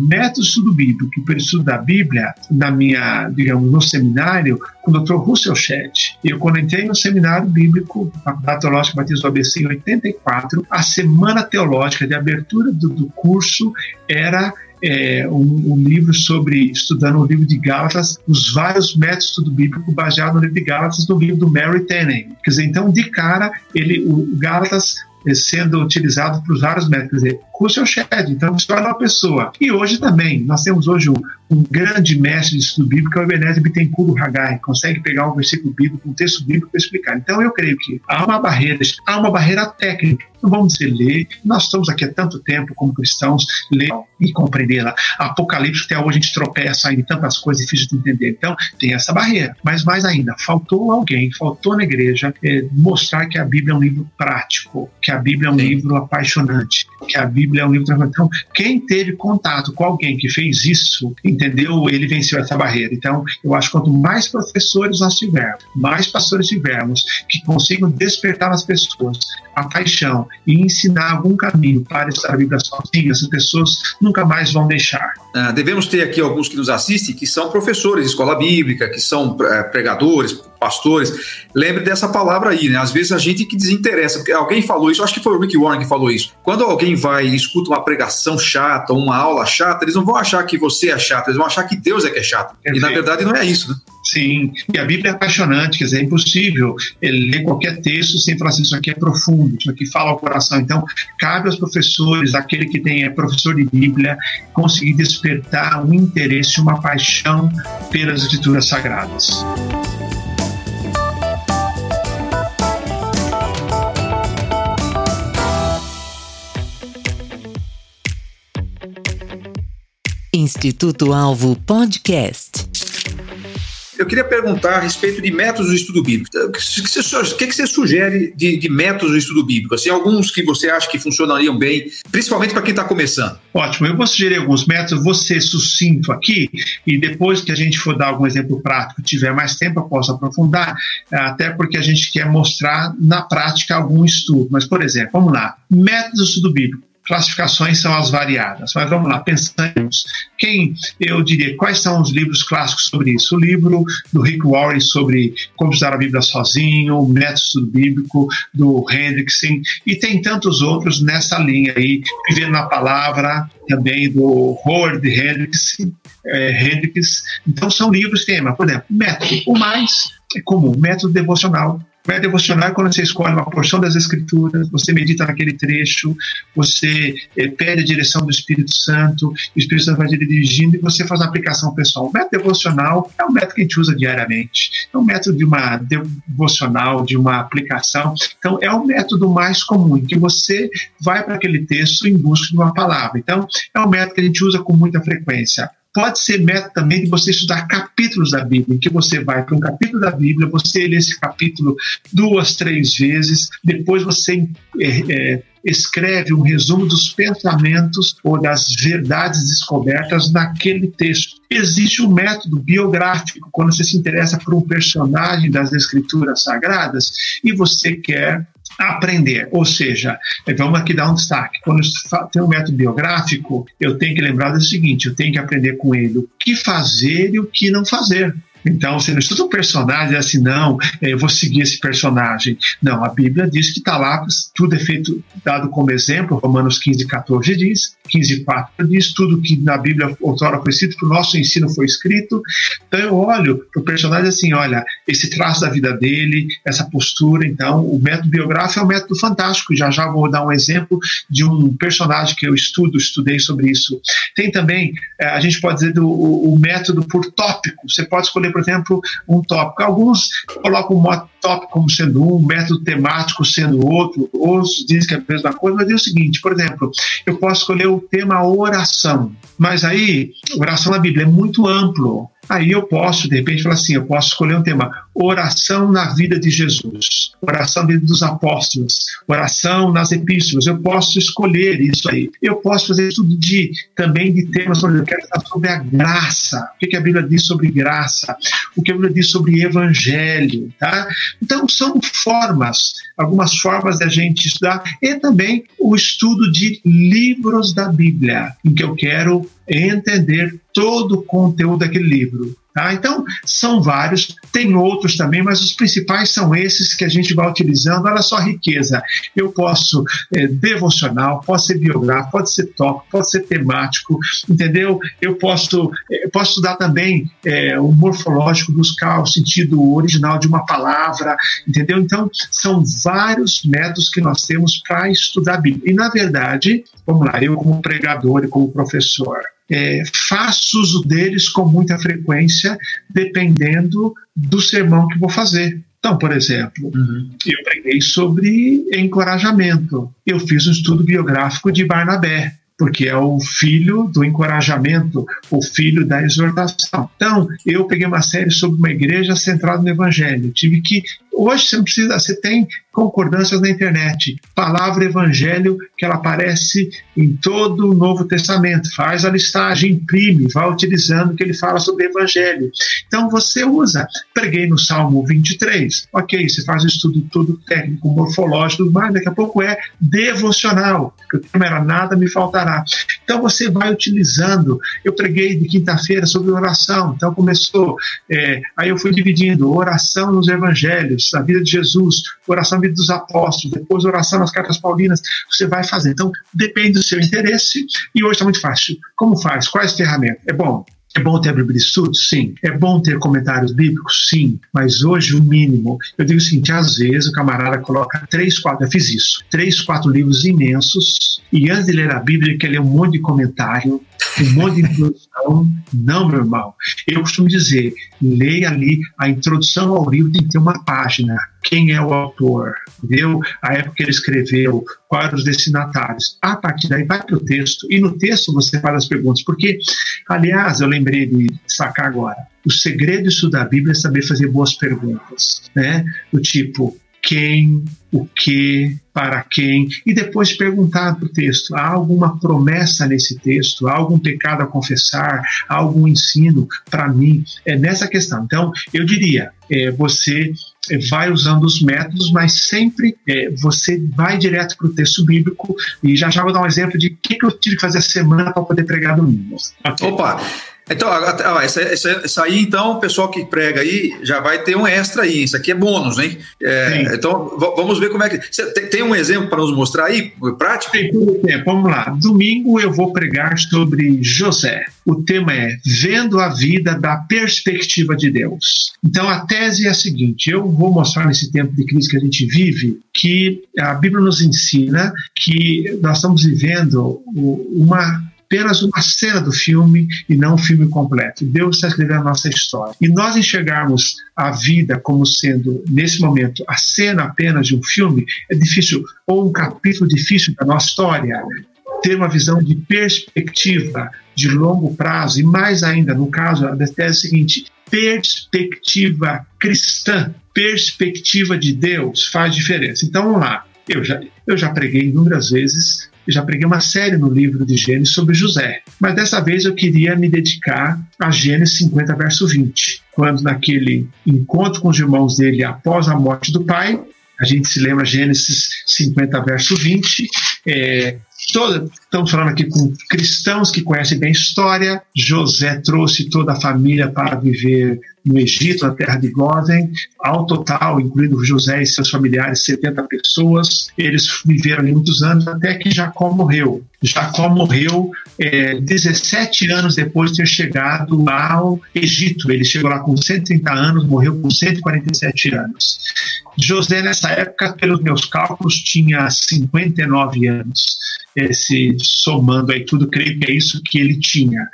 bíblico e pelo estudo da Bíblia na minha, digamos, no seminário com o Dr. Russell Shedd. Eu, quando entrei no seminário bíblico, Faculdade Teológica Batista do ABC em 84, a semana teológica de abertura do, do curso era é, um, um, livro sobre, estudando o livro de Gálatas, os vários métodos estudo bíblico baseado no livro de Gálatas, no livro do Mary Tenney. Quer dizer, então, de cara, ele, o Gálatas sendo utilizado para os vários métodos. Quer dizer, Russell Shedd, então você olha uma pessoa. E hoje também, nós temos hoje um, um grande mestre de estudo bíblico, que é o Ebenezer Bittencourt Hagai, consegue pegar um versículo bíblico, um texto bíblico para explicar. Então eu creio que há uma barreira, há uma barreira técnica. Não vamos dizer ler, nós estamos aqui há tanto tempo como cristãos, ler e compreender. Apocalipse, até hoje a gente tropeça em tantas coisas difíceis de entender. Então tem essa barreira. Mas mais ainda, faltou alguém, faltou na igreja é, mostrar que a Bíblia é um livro prático, que a Bíblia é um Sim. livro apaixonante, que a Bíblia é um livro. Então, quem teve contato com alguém que fez isso, entendeu? Ele venceu essa barreira. Então, eu acho que quanto mais professores nós tivermos, mais pastores tivermos, que consigam despertar nas pessoas a paixão e ensinar algum caminho para estar a Bíblia sozinha, essas pessoas nunca mais vão deixar. Ah, devemos ter aqui alguns que nos assistem que são professores de escola bíblica, que são eh, pregadores, pastores. Lembre dessa palavra aí, né? Às vezes a gente que desinteressa, porque alguém falou isso, acho que foi o Rick Warren que falou isso. Quando alguém vai e escuta uma pregação chata, uma aula chata, eles não vão achar que você é chato, eles vão achar que Deus é que é chato. Perfeito. E na verdade não é isso, né? Sim, e a Bíblia é apaixonante, quer dizer, é impossível ler qualquer texto sem falar assim, isso aqui é profundo, isso aqui fala ao coração. Então, cabe aos professores, aquele que tem, é professor de Bíblia, conseguir despertar um interesse, uma paixão pelas escrituras sagradas. Instituto Alvo Podcast. Eu queria perguntar a respeito de métodos de estudo bíblico. O que você, sugere de, de, métodos de estudo bíblico? Assim, alguns que você acha que funcionariam bem, principalmente para quem está começando. Ótimo, eu vou sugerir alguns métodos, vou ser sucinto aqui, e depois que a gente for dar algum exemplo prático, tiver mais tempo, eu posso aprofundar, até porque a gente quer mostrar na prática algum estudo. Mas, por exemplo, vamos lá, métodos de estudo bíblico classificações são as variadas. Mas vamos lá, pensamos. Quem, eu diria, quais são os livros clássicos sobre isso? O livro do Rick Warren sobre como estudar a Bíblia sozinho, o método bíblico do Hendrickson, e tem tantos outros nessa linha aí, Vivendo na Palavra, também do Howard Hendricks, é, Hendricks. Então são livros que tem, por exemplo, método, o mais é comum, método devocional, Devocional é quando você escolhe uma porção das Escrituras, você medita naquele trecho, você é, pede a direção do Espírito Santo, o Espírito Santo vai dirigindo e você faz uma aplicação pessoal. O método devocional é um método que a gente usa diariamente, é um método de uma devocional, de uma aplicação. Então, é o método mais comum, que você vai para aquele texto em busca de uma palavra. Então, é um método que a gente usa com muita frequência. Pode ser método também de você estudar capítulos da Bíblia, em que você vai para um capítulo da Bíblia, você lê esse capítulo duas, três vezes, depois você é, é, escreve um resumo dos pensamentos ou das verdades descobertas naquele texto. Existe um método biográfico, quando você se interessa por um personagem das Escrituras Sagradas e você quer aprender. Ou seja, vamos aqui dar um destaque. Quando tem um método biográfico, eu tenho que lembrar do seguinte: eu tenho que aprender com ele o que fazer e o que não fazer. Então, você não estuda um personagem assim, não, é, eu vou seguir esse personagem. Não, a Bíblia diz que está lá, tudo é feito, dado como exemplo, Romanos 15, 14 diz, 15, 4 diz, tudo que na Bíblia outrora foi escrito, para o nosso ensino foi escrito. Então, eu olho para o personagem assim, olha, esse traço da vida dele, essa postura. Então, o método biográfico é um método fantástico. Já já vou dar um exemplo de um personagem que eu estudo, estudei sobre isso. Tem também, é, a gente pode dizer, do, o, o método por tópico. Você pode escolher por exemplo, um tópico. Alguns colocam o tópico como sendo um, método temático sendo outro, outros dizem que é a mesma coisa, mas é o seguinte, por exemplo, eu posso escolher o tema oração, mas aí, oração na Bíblia é muito amplo. Aí eu posso, de repente, falar assim: eu posso escolher um tema, oração na vida de Jesus, oração dentro dos apóstolos, oração nas epístolas. Eu posso escolher isso aí. Eu posso fazer tudo de também de temas, eu quero falar sobre a graça. O que a Bíblia diz sobre graça? O que a Bíblia diz sobre evangelho, tá? Então são formas, algumas formas da gente estudar e também o estudo de livros da Bíblia, em que eu quero entender todo o conteúdo daquele livro. Tá? Então, são vários, tem outros também, mas os principais são esses que a gente vai utilizando. Olha só a riqueza. Eu posso é, devocional, pode ser biográfico, pode ser tópico, pode ser temático, entendeu? Eu posso, é, posso estudar também é, o morfológico, buscar o sentido original de uma palavra, entendeu? Então, são vários métodos que nós temos para estudar a Bíblia. E, na verdade, vamos lá, eu como pregador e como professor, é, faço uso deles com muita frequência, dependendo do sermão que vou fazer. Então, por exemplo, uhum. eu preguei sobre encorajamento. Eu fiz um estudo biográfico de Barnabé porque é o filho do encorajamento, o filho da exortação. Então, eu peguei uma série sobre uma igreja centrada no evangelho. tive que hoje você não precisa, você tem concordâncias na internet. Palavra evangelho que ela aparece em todo o Novo Testamento. Faz a listagem, imprime, vai utilizando que ele fala sobre evangelho. Então você usa. Preguei no Salmo 23. Ok, você faz o estudo todo técnico, morfológico, mas daqui a pouco é devocional. O tema era nada me faltará. Então você vai utilizando. Eu preguei de quinta-feira sobre oração. Então começou. É, aí eu fui dividindo oração nos evangelhos, a vida de Jesus, oração vida dos apóstolos, depois oração nas cartas paulinas, você vai fazer. Então, depende do seu interesse e hoje está muito fácil. Como faz? Quais ferramentas? É bom. É bom ter a Bíblia de estudo? Sim. É bom ter comentários bíblicos? Sim. Mas hoje o mínimo, eu digo o seguinte, às vezes o camarada coloca três, quatro, eu fiz isso, três, quatro livros imensos e antes de ler a Bíblia ele quer ler um monte de comentário, Um monte de introdução. Não, meu irmão. Eu costumo dizer, leia ali a introdução ao livro, tem que ter uma página. Quem é o autor? Entendeu? A época que ele escreveu, quais eram os destinatários. A partir daí vai para o texto. E no texto você faz as perguntas. Porque, aliás, eu lembrei de sacar agora. O segredo disso da Bíblia é saber fazer boas perguntas. Né? Do tipo, quem, o que, para quem, e depois perguntar para o texto: há alguma promessa nesse texto? Há algum pecado a confessar? Há algum ensino para mim? É nessa questão. Então, eu diria: é, você vai usando os métodos, mas sempre é, você vai direto para o texto bíblico. E já já vou dar um exemplo de o que, que eu tive que fazer a semana para poder pregar domingo. Okay. Opa! Então, essa, essa, essa, aí, então, o pessoal que prega aí já vai ter um extra aí. Isso aqui é bônus, hein? É, então, vamos ver como é que. Você tem um exemplo para nos mostrar aí, prático? Tem tempo. Vamos lá. Domingo eu vou pregar sobre José. O tema é Vendo a Vida da Perspectiva de Deus. Então, a tese é a seguinte: eu vou mostrar nesse tempo de crise que a gente vive que a Bíblia nos ensina que nós estamos vivendo uma apenas uma cena do filme e não o filme completo. Deus está escrevendo a nossa história. E nós enxergarmos a vida como sendo, nesse momento, a cena apenas de um filme, é difícil, ou um capítulo difícil da nossa história, ter uma visão de perspectiva de longo prazo, e mais ainda, no caso da tese é seguinte, perspectiva cristã, perspectiva de Deus faz diferença. Então vamos lá. Eu já, eu já preguei inúmeras vezes eu já preguei uma série no livro de Gênesis sobre José, mas dessa vez eu queria me dedicar a Gênesis 50, verso 20, quando naquele encontro com os irmãos dele após a morte do pai, a gente se lembra Gênesis 50, verso 20, é, toda, estamos falando aqui com cristãos que conhecem bem a história. José trouxe toda a família para viver no Egito, na terra de Gozen, ao total, incluindo José e seus familiares, 70 pessoas. Eles viveram ali muitos anos até que Jacó morreu. Jacó morreu é, 17 anos depois de ter chegado ao Egito. Ele chegou lá com 130 anos, morreu com 147 anos. José, nessa época, pelos meus cálculos, tinha 59 anos. Esse, somando aí tudo, creio que é isso que ele tinha.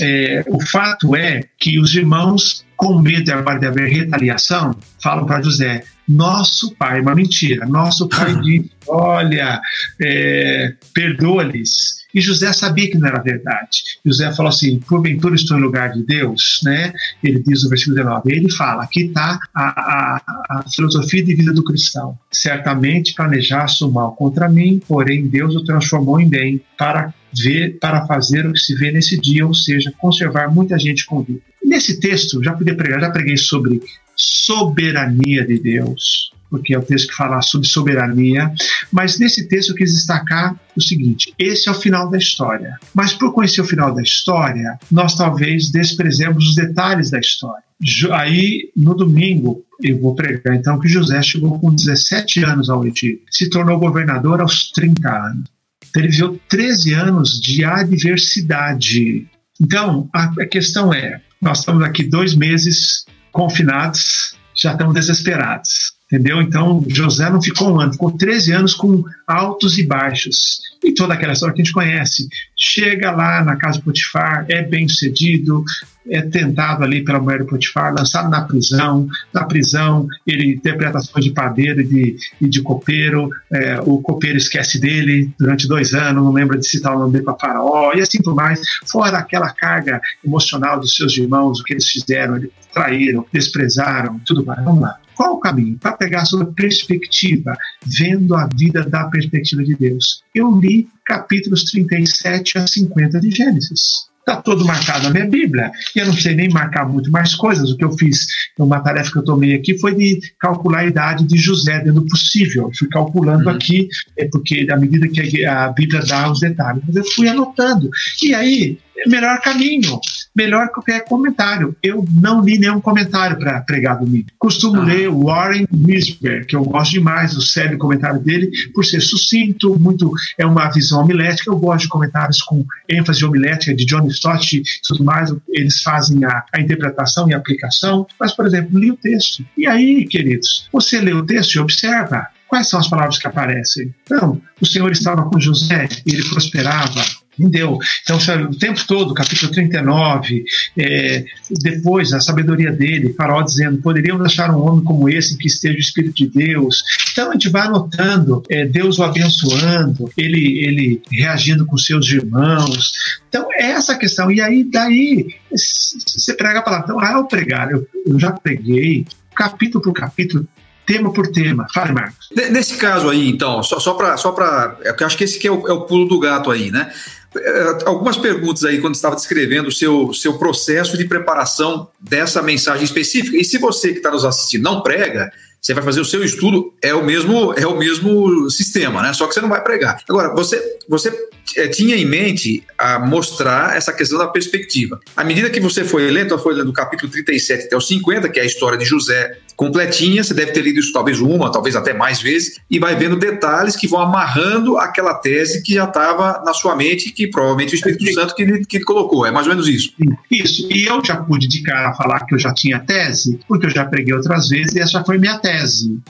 É, o fato é que os irmãos, com medo agora de haver retaliação, falam para José: nosso pai, uma mentira, nosso pai diz: olha, é, perdoa-lhes. E José sabia que não era verdade. José falou assim: porventura estou em lugar de Deus, né? Ele diz no versículo 19. Ele fala: aqui está a, a, a, filosofia de vida do cristão. Certamente planejaste o mal contra mim, porém Deus o transformou em bem para ver, para fazer o que se vê nesse dia, ou seja, conservar muita gente com vida. Nesse texto, já podia pregar, já preguei sobre soberania de Deus, porque é o texto que fala sobre soberania, mas nesse texto eu quis destacar o seguinte: esse é o final da história. Mas por conhecer o final da história, nós talvez desprezemos os detalhes da história. Aí, no domingo, eu vou pregar então que José chegou com 17 anos ao Egito, se tornou governador aos 30 anos. Então, ele viveu 13 anos de adversidade. Então, a questão é: nós estamos aqui dois meses confinados, já estamos desesperados. Entendeu? Então, José não ficou um ano, ficou 13 anos com altos e baixos. E toda aquela história que a gente conhece. Chega lá na casa de Potifar, é bem sucedido, é tentado ali pela mulher de Potifar, lançado na prisão. Na prisão, ele interpreta ações de padeiro e de, e de copeiro. É, o copeiro esquece dele durante dois anos, não lembra de citar o nome dele para Faraó, e assim por mais. Fora aquela carga emocional dos seus irmãos, o que eles fizeram, eles traíram, desprezaram, tudo mais. Vamos lá. Qual o caminho? Para pegar a sua perspectiva, vendo a vida da perspectiva de Deus. Eu li capítulos 37 a 50 de Gênesis. Está todo marcado na minha Bíblia. E eu não sei nem marcar muito mais coisas. O que eu fiz, uma tarefa que eu tomei aqui foi de calcular a idade de José dentro do possível. Eu fui calculando uhum. aqui, é porque à medida que a Bíblia dá os detalhes, eu fui anotando. E aí, melhor caminho, melhor que qualquer comentário. Eu não li nenhum comentário para pregar domingo. Costumo ah. ler Warren Wisber, que eu gosto demais, o sério comentário dele, por ser sucinto, muito é uma visão homilética. Eu gosto de comentários com ênfase homilética de John Stott e tudo mais. Eles fazem a, a interpretação e a aplicação. Mas, por exemplo, li o texto. E aí, queridos, você lê o texto e observa Quais são as palavras que aparecem? Então, o Senhor estava com José e ele prosperava Entendeu? Então, o tempo todo, capítulo 39, é, depois a sabedoria dele, Faraó dizendo: poderíamos achar um homem como esse que esteja o Espírito de Deus. Então, a gente vai anotando é, Deus o abençoando, ele, ele reagindo com seus irmãos. Então, é essa questão. E aí, daí, você prega a palavra. Então, ao pregar, eu, eu já preguei, capítulo por capítulo, tema por tema. Fale, Marcos. Nesse caso aí, então, só, só para. Só eu acho que esse aqui é o, é o pulo do gato aí, né? É, algumas perguntas aí quando estava descrevendo o seu, seu processo de preparação dessa mensagem específica. E se você que está nos assistindo não prega, você vai fazer o seu estudo, é o mesmo é o mesmo sistema, né? Só que você não vai pregar. Agora, você, você é, tinha em mente a mostrar essa questão da perspectiva. À medida que você foi lendo, foi lendo do capítulo 37 até o 50, que é a história de José completinha, você deve ter lido isso talvez uma, talvez até mais vezes, e vai vendo detalhes que vão amarrando aquela tese que já estava na sua mente, que provavelmente o Espírito Santo que ele, que ele colocou. É mais ou menos isso. Isso. E eu já pude de cara falar que eu já tinha tese, porque eu já preguei outras vezes e essa foi minha tese.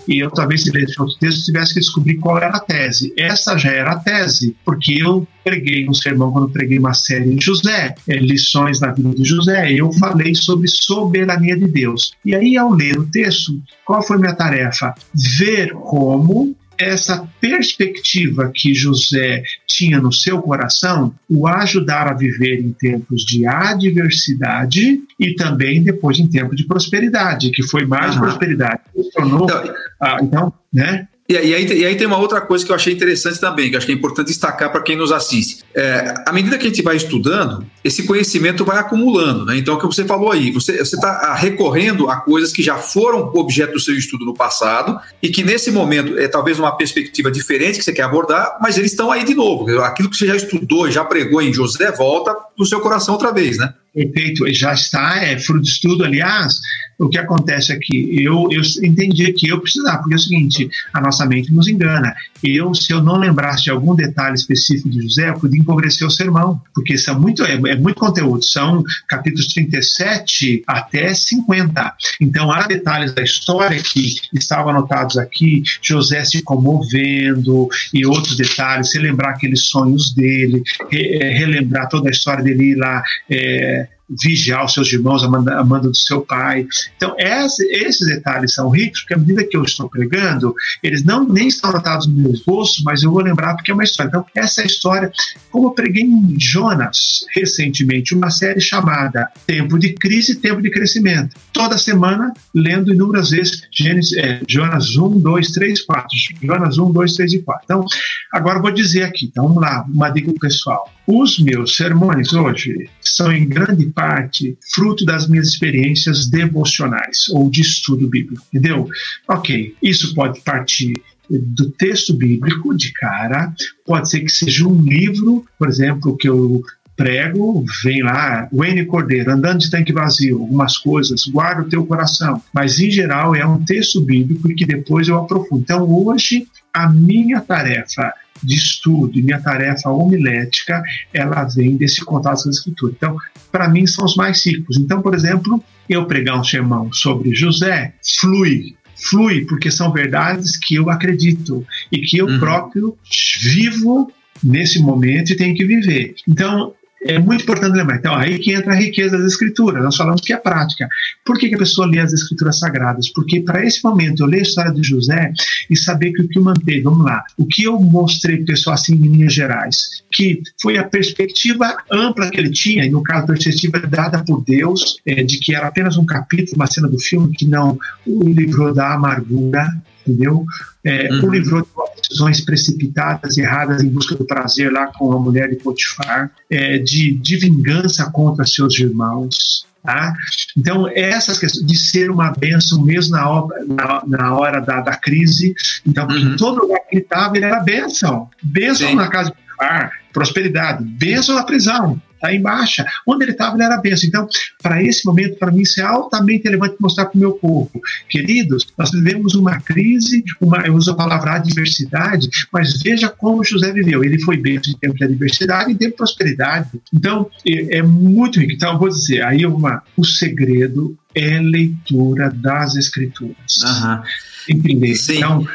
E eu talvez se lesse outro texto tivesse que descobrir qual era a tese. Essa já era a tese, porque eu preguei um sermão quando preguei uma série de José, é, lições na vida de José, eu falei sobre soberania de Deus. E aí, ao ler o texto, qual foi minha tarefa? Ver como essa perspectiva que José tinha no seu coração o ajudar a viver em tempos de adversidade e também depois em tempos de prosperidade, que foi mais uhum. prosperidade. Tornou, então, ah, então, né? E, aí, e aí tem uma outra coisa que eu achei interessante também, que acho que é importante destacar para quem nos assiste. É, à medida que a gente vai estudando, esse conhecimento vai acumulando. Né? Então, o que você falou aí, você está recorrendo a coisas que já foram objeto do seu estudo no passado e que nesse momento é talvez uma perspectiva diferente que você quer abordar, mas eles estão aí de novo. Aquilo que você já estudou, já pregou em José, volta no seu coração outra vez, né? Perfeito, já está, é fruto de estudo, aliás, o que acontece aqui? Eu, eu entendi que eu precisava, porque é o seguinte, a nossa mente nos engana. Eu, se eu não lembrasse de algum detalhe específico de José, eu podia empobrecer o sermão, porque são muito, é, é muito conteúdo, são capítulos 37 até 50. Então, há detalhes da história que estavam anotados aqui, José se comovendo e outros detalhes, se lembrar aqueles sonhos dele, é, relembrar toda a história dele lá. É, vigiar os seus irmãos, a manda, a manda do seu pai. Então, esse, esses detalhes são ricos, porque à medida que eu estou pregando, eles não nem estão anotados no meu esboço, mas eu vou lembrar porque é uma história. Então, essa é a história, como eu preguei em Jonas recentemente, uma série chamada Tempo de Crise, Tempo de Crescimento. Toda semana, lendo inúmeras vezes Gênesis, é, Jonas 1, 2, 3, 4. Jonas 1, 2, 3 e 4. Então, agora eu vou dizer aqui, então vamos lá, uma dica pessoal. Os meus sermões hoje são em grande parte fruto das minhas experiências devocionais ou de estudo bíblico, entendeu? Ok, isso pode partir do texto bíblico de cara, pode ser que seja um livro, por exemplo, que eu prego, vem lá, Wayne Cordeiro, andando de tanque vazio, algumas coisas, guarda o teu coração. Mas, em geral, é um texto bíblico que depois eu aprofundo. Então, hoje, a minha tarefa de estudo e minha tarefa homilética, ela vem desse contato com a escritura. Então, para mim, são os mais ricos. Então, por exemplo, eu pregar um sermão sobre José, flui, flui, porque são verdades que eu acredito e que eu uhum. próprio vivo nesse momento e tenho que viver. Então, é muito importante lembrar. Então, aí que entra a riqueza das escrituras. Nós falamos que é prática. Por que, que a pessoa lê as escrituras sagradas? Porque para esse momento eu leio a história de José e saber que o que eu mantei, vamos lá, o que eu mostrei para pessoal assim em linhas gerais, que foi a perspectiva ampla que ele tinha, e no caso a perspectiva dada por Deus, é, de que era apenas um capítulo, uma cena do filme, que não o livrou da amargura, entendeu? É, uhum. O livrou de decisões precipitadas, erradas em busca do prazer lá com a mulher de Potifar, é, de, de vingança contra seus irmãos. Tá? Então, essas questões de ser uma bênção mesmo na, hora, na, na hora da, da crise. Então, uhum. todo lugar que ele estava, ele era bênção. Bênção Sim. na casa de Potifar, prosperidade. Bênção na prisão está em baixa. Onde ele estava, ele era benção. Então, para esse momento, para mim, isso é altamente relevante mostrar para o meu povo. Queridos, nós vivemos uma crise, uma, eu uso a palavra adversidade, mas veja como José viveu. Ele foi benção em tempos de adversidade e de prosperidade. Então, é, é muito rico. Então, eu vou dizer, aí uma, o segredo é leitura das escrituras. Uhum. Entender. Sim. Então,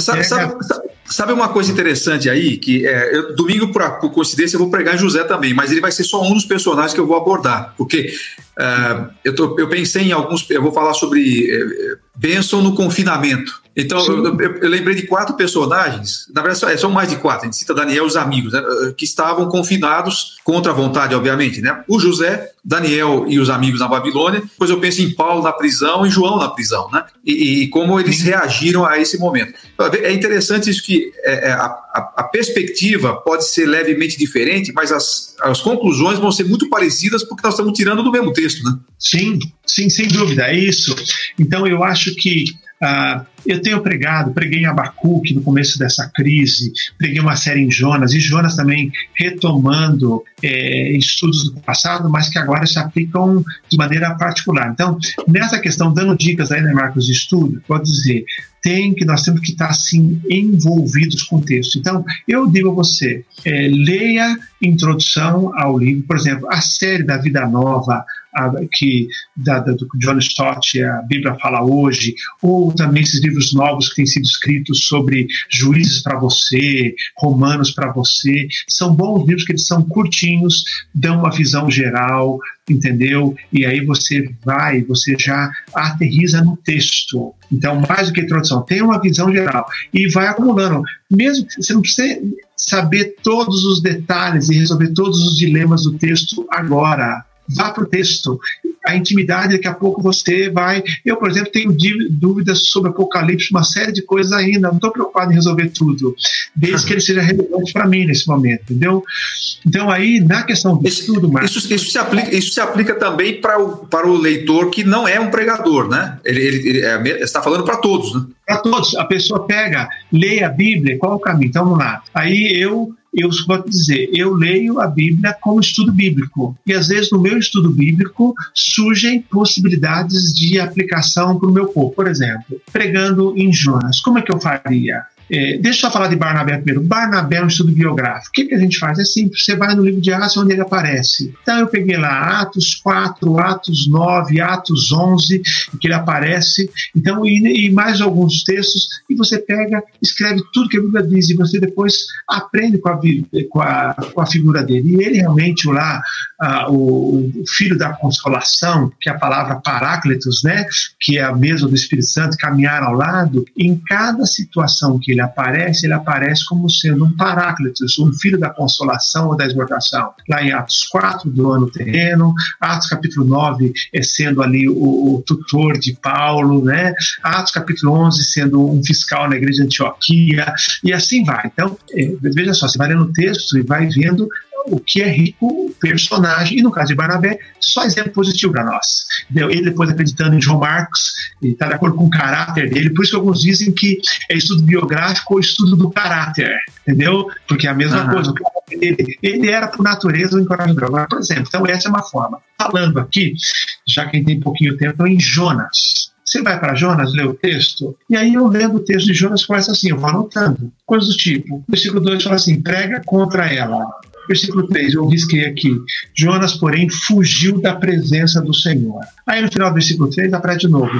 sabe, sabe, Sabe uma coisa interessante aí? Que é, eu, domingo, por, por, coincidência, eu vou pregar José também, mas ele vai ser só um dos personagens que eu vou abordar, porque uh, eu, tô, eu pensei em alguns. Eu vou falar sobre uh, bênção no confinamento. Então, eu, eu, lembrei de quatro personagens, na verdade são mais de quatro, a gente cita Daniel e os amigos, né, que estavam confinados contra a vontade, obviamente. Né? O José, Daniel e os amigos na Babilônia, depois eu penso em Paulo na prisão e João na prisão, né? e, e como eles reagiram a esse momento. É interessante isso que é, é, a, a, a, perspectiva pode ser levemente diferente, mas as, as conclusões vão ser muito parecidas porque nós estamos tirando do mesmo texto. Né? Sim, sim, sem dúvida, é isso. Então eu acho que Uh, eu tenho pregado, preguei em Abacuque no começo dessa crise, preguei uma série em Jonas, e Jonas também retomando é, estudos do passado, mas que agora se aplicam de maneira particular. Então, nessa questão, dando dicas aí, né, Marcos, de estudo, pode dizer, tem que nós temos que estar assim envolvidos com o texto. Então, eu digo a você, é, leia introdução ao livro, por exemplo, a série da Vida Nova, que da, do John Stott, a Bíblia fala hoje, ou também esses livros novos que têm sido escritos sobre juízes para você, romanos para você, são bons livros que eles são curtinhos, dão uma visão geral, entendeu? E aí você vai, você já aterriza no texto. Então, mais do que introdução, tem uma visão geral e vai acumulando. Mesmo que você não precisa saber todos os detalhes e resolver todos os dilemas do texto agora vá para o texto. A intimidade, daqui a pouco você vai. Eu, por exemplo, tenho dúvidas sobre Apocalipse, uma série de coisas ainda. Não estou preocupado em resolver tudo, desde que ele seja relevante para mim nesse momento, entendeu? Então, aí, na questão do estudo, Marcos, isso, isso, se aplica, isso se aplica também para o, para o leitor que não é um pregador, né? Ele, ele, ele é, está falando para todos, né? Para todos. A pessoa pega, lê a Bíblia, qual o caminho? Então, vamos lá. Aí eu eu vou dizer, eu leio a Bíblia como estudo bíblico. E às vezes no meu estudo bíblico surgem possibilidades de aplicação para o meu povo. Por exemplo, pregando em Jonas, como é que eu faria? É, deixa eu falar de Barnabé primeiro. Barnabé é um estudo biográfico. O que, que a gente faz? É simples, você vai no livro de Atos onde ele aparece. Então eu peguei lá Atos 4, Atos 9, Atos 11, que ele aparece. Então, e, e mais alguns textos, e você pega, escreve tudo que a Bíblia diz, e você depois aprende com a, com a, com a figura dele. E ele realmente lá, ah, o, o, filho da consolação, que é a palavra paráclitos, né? que é a mesma do Espírito Santo, caminhar ao lado, em cada situação que ele aparece, ele aparece como sendo um paráclitos, um filho da consolação ou da exortação. Lá em Atos 4, do ano terreno, Atos capítulo 9, é sendo ali o, o tutor de Paulo, né? Atos capítulo 11, sendo um fiscal na igreja de Antioquia, e assim vai. Então, é, veja só, você vai lendo o texto e vai vendo o que é rico o personagem, e no caso de Barnabé, só exemplo positivo para nós. Ele depois acreditando em João Marcos, e está de acordo com o caráter dele, por isso que alguns dizem que é estudo biográfico ou estudo do caráter, entendeu? Porque é a mesma uhum. coisa, ele, ele era por natureza um encorajador. Agora, por exemplo, então essa é uma forma. Falando aqui, já que tem pouquinho tempo, em Jonas. Você vai para Jonas, lê o texto, e aí eu lendo o texto de Jonas, começa assim, eu vou anotando, coisas do tipo. Versículo 2 fala assim: prega contra ela. Versículo 3, eu risquei aqui. Jonas, porém, fugiu da presença do Senhor. Aí no final do versículo 3, aparece de novo.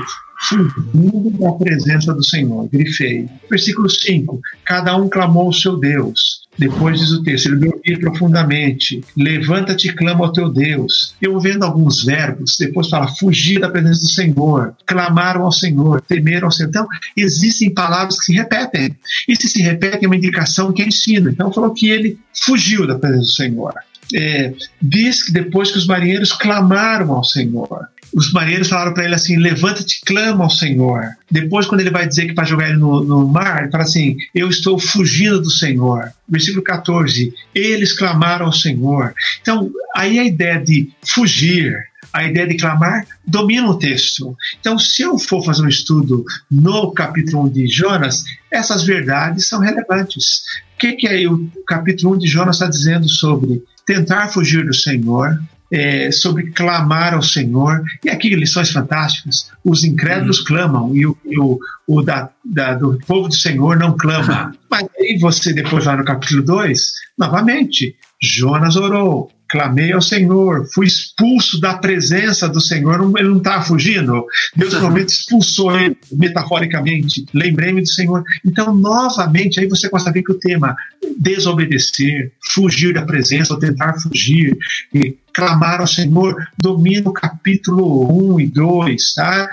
Fugindo da presença do Senhor. Grifei. Versículo 5, cada um clamou ao seu Deus. Depois diz o texto, ele dormir profundamente, levanta-te e clama ao teu Deus. Eu vendo alguns verbos, depois fala fugir da presença do Senhor, clamaram ao Senhor, temeram ao Senhor. Então, existem palavras que se repetem. E se se repetem, é uma indicação que é ensino. Então, falou que ele fugiu da presença do Senhor. É, diz que depois que os marinheiros clamaram ao Senhor, os marinheiros falaram para ele assim: levanta-te, clama ao Senhor. Depois, quando ele vai dizer que para jogar ele no, no, mar, ele fala assim: eu estou fugindo do Senhor. Versículo 14: eles clamaram ao Senhor. Então, aí a ideia de fugir, a ideia de clamar domina o texto. Então, se eu for fazer um estudo no capítulo 1 de Jonas, essas verdades são relevantes. O que, que é o capítulo 1 de Jonas está dizendo sobre tentar fugir do Senhor, é, sobre clamar ao Senhor. E aqui lições fantásticas. Os incrédulos uhum. clamam e o, e o, o da, da, do povo do Senhor não clama. Mas aí você depois vai no capítulo 2, novamente, Jonas orou, clamei ao Senhor, fui expulso da presença do Senhor, ele não estava fugindo. Deus realmente expulsou ele, metaforicamente. Lembrei-me do Senhor. Então, novamente, aí você consegue ver que o tema desobedecer, fugir da presença, ou tentar fugir, e clamar ao Senhor, domina o capítulo 1 e 2, tá?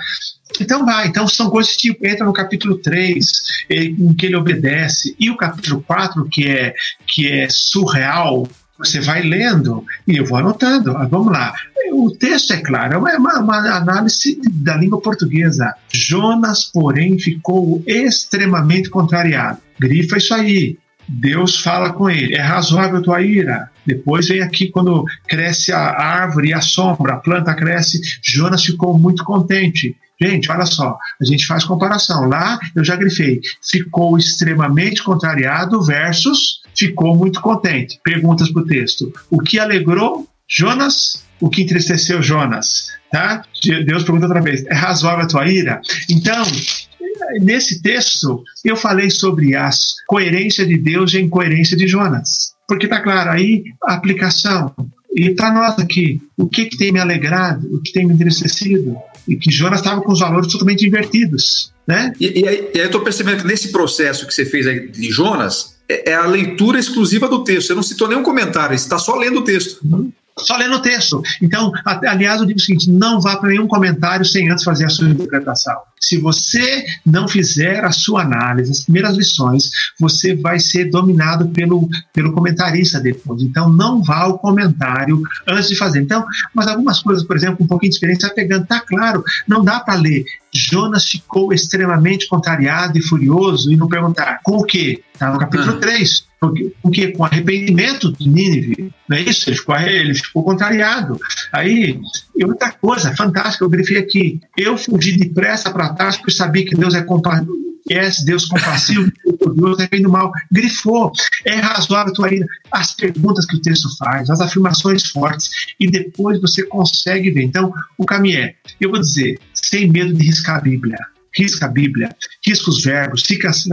Então vai, então são coisas que entra no capítulo 3, em que ele obedece, e o capítulo 4, que é, que é surreal, você vai lendo e eu vou anotando. Ah, vamos lá. O texto é claro, é uma, uma, análise da língua portuguesa. Jonas, porém, ficou extremamente contrariado. Grifa isso aí. Deus fala com ele: é razoável tua ira. Depois vem aqui quando cresce a árvore e a sombra, a planta cresce. Jonas ficou muito contente. Gente, olha só, a gente faz comparação. Lá eu já grifei, ficou extremamente contrariado versus ficou muito contente. Perguntas para o texto. O que alegrou Jonas? O que entristeceu Jonas? Tá? Deus pergunta outra vez: é razoável a tua ira? Então, nesse texto, eu falei sobre a coerência de Deus e a incoerência de Jonas. Porque está claro, aí a aplicação. E para nós aqui, o que, que tem me alegrado, o que tem me entristecido? E que Jonas estava com os valores totalmente invertidos. Né? E, e aí eu estou percebendo que nesse processo que você fez aí de Jonas, é, é a leitura exclusiva do texto. Você não citou nenhum comentário, você está só lendo o texto. Uhum só lendo o texto. Então, aliás, eu digo o seguinte: não vá para nenhum comentário sem antes fazer a sua interpretação. Se você não fizer a sua análise, as primeiras lições, você vai ser dominado pelo, pelo comentarista depois. Então, não vá ao comentário antes de fazer. Então, mas algumas coisas, por exemplo, um pouquinho de experiência, pegando, tá claro, não dá para ler. Jonas ficou extremamente contrariado e furioso e não perguntar com o quê? Está no capítulo ah. 3. Porque com arrependimento de Nínive, não é isso? Ele ficou, ele ficou contrariado. Aí, e outra coisa fantástica, eu grifei aqui. Eu fugi depressa para trás porque sabia que Deus é compassivo. É Deus compassivo, Deus é bem do mal. Grifou. É razoável a tua ira. As perguntas que o texto faz, as afirmações fortes, e depois você consegue ver. Então, o caminho é, eu vou dizer, sem medo de riscar a Bíblia risca a Bíblia, risca os verbos, fica assim.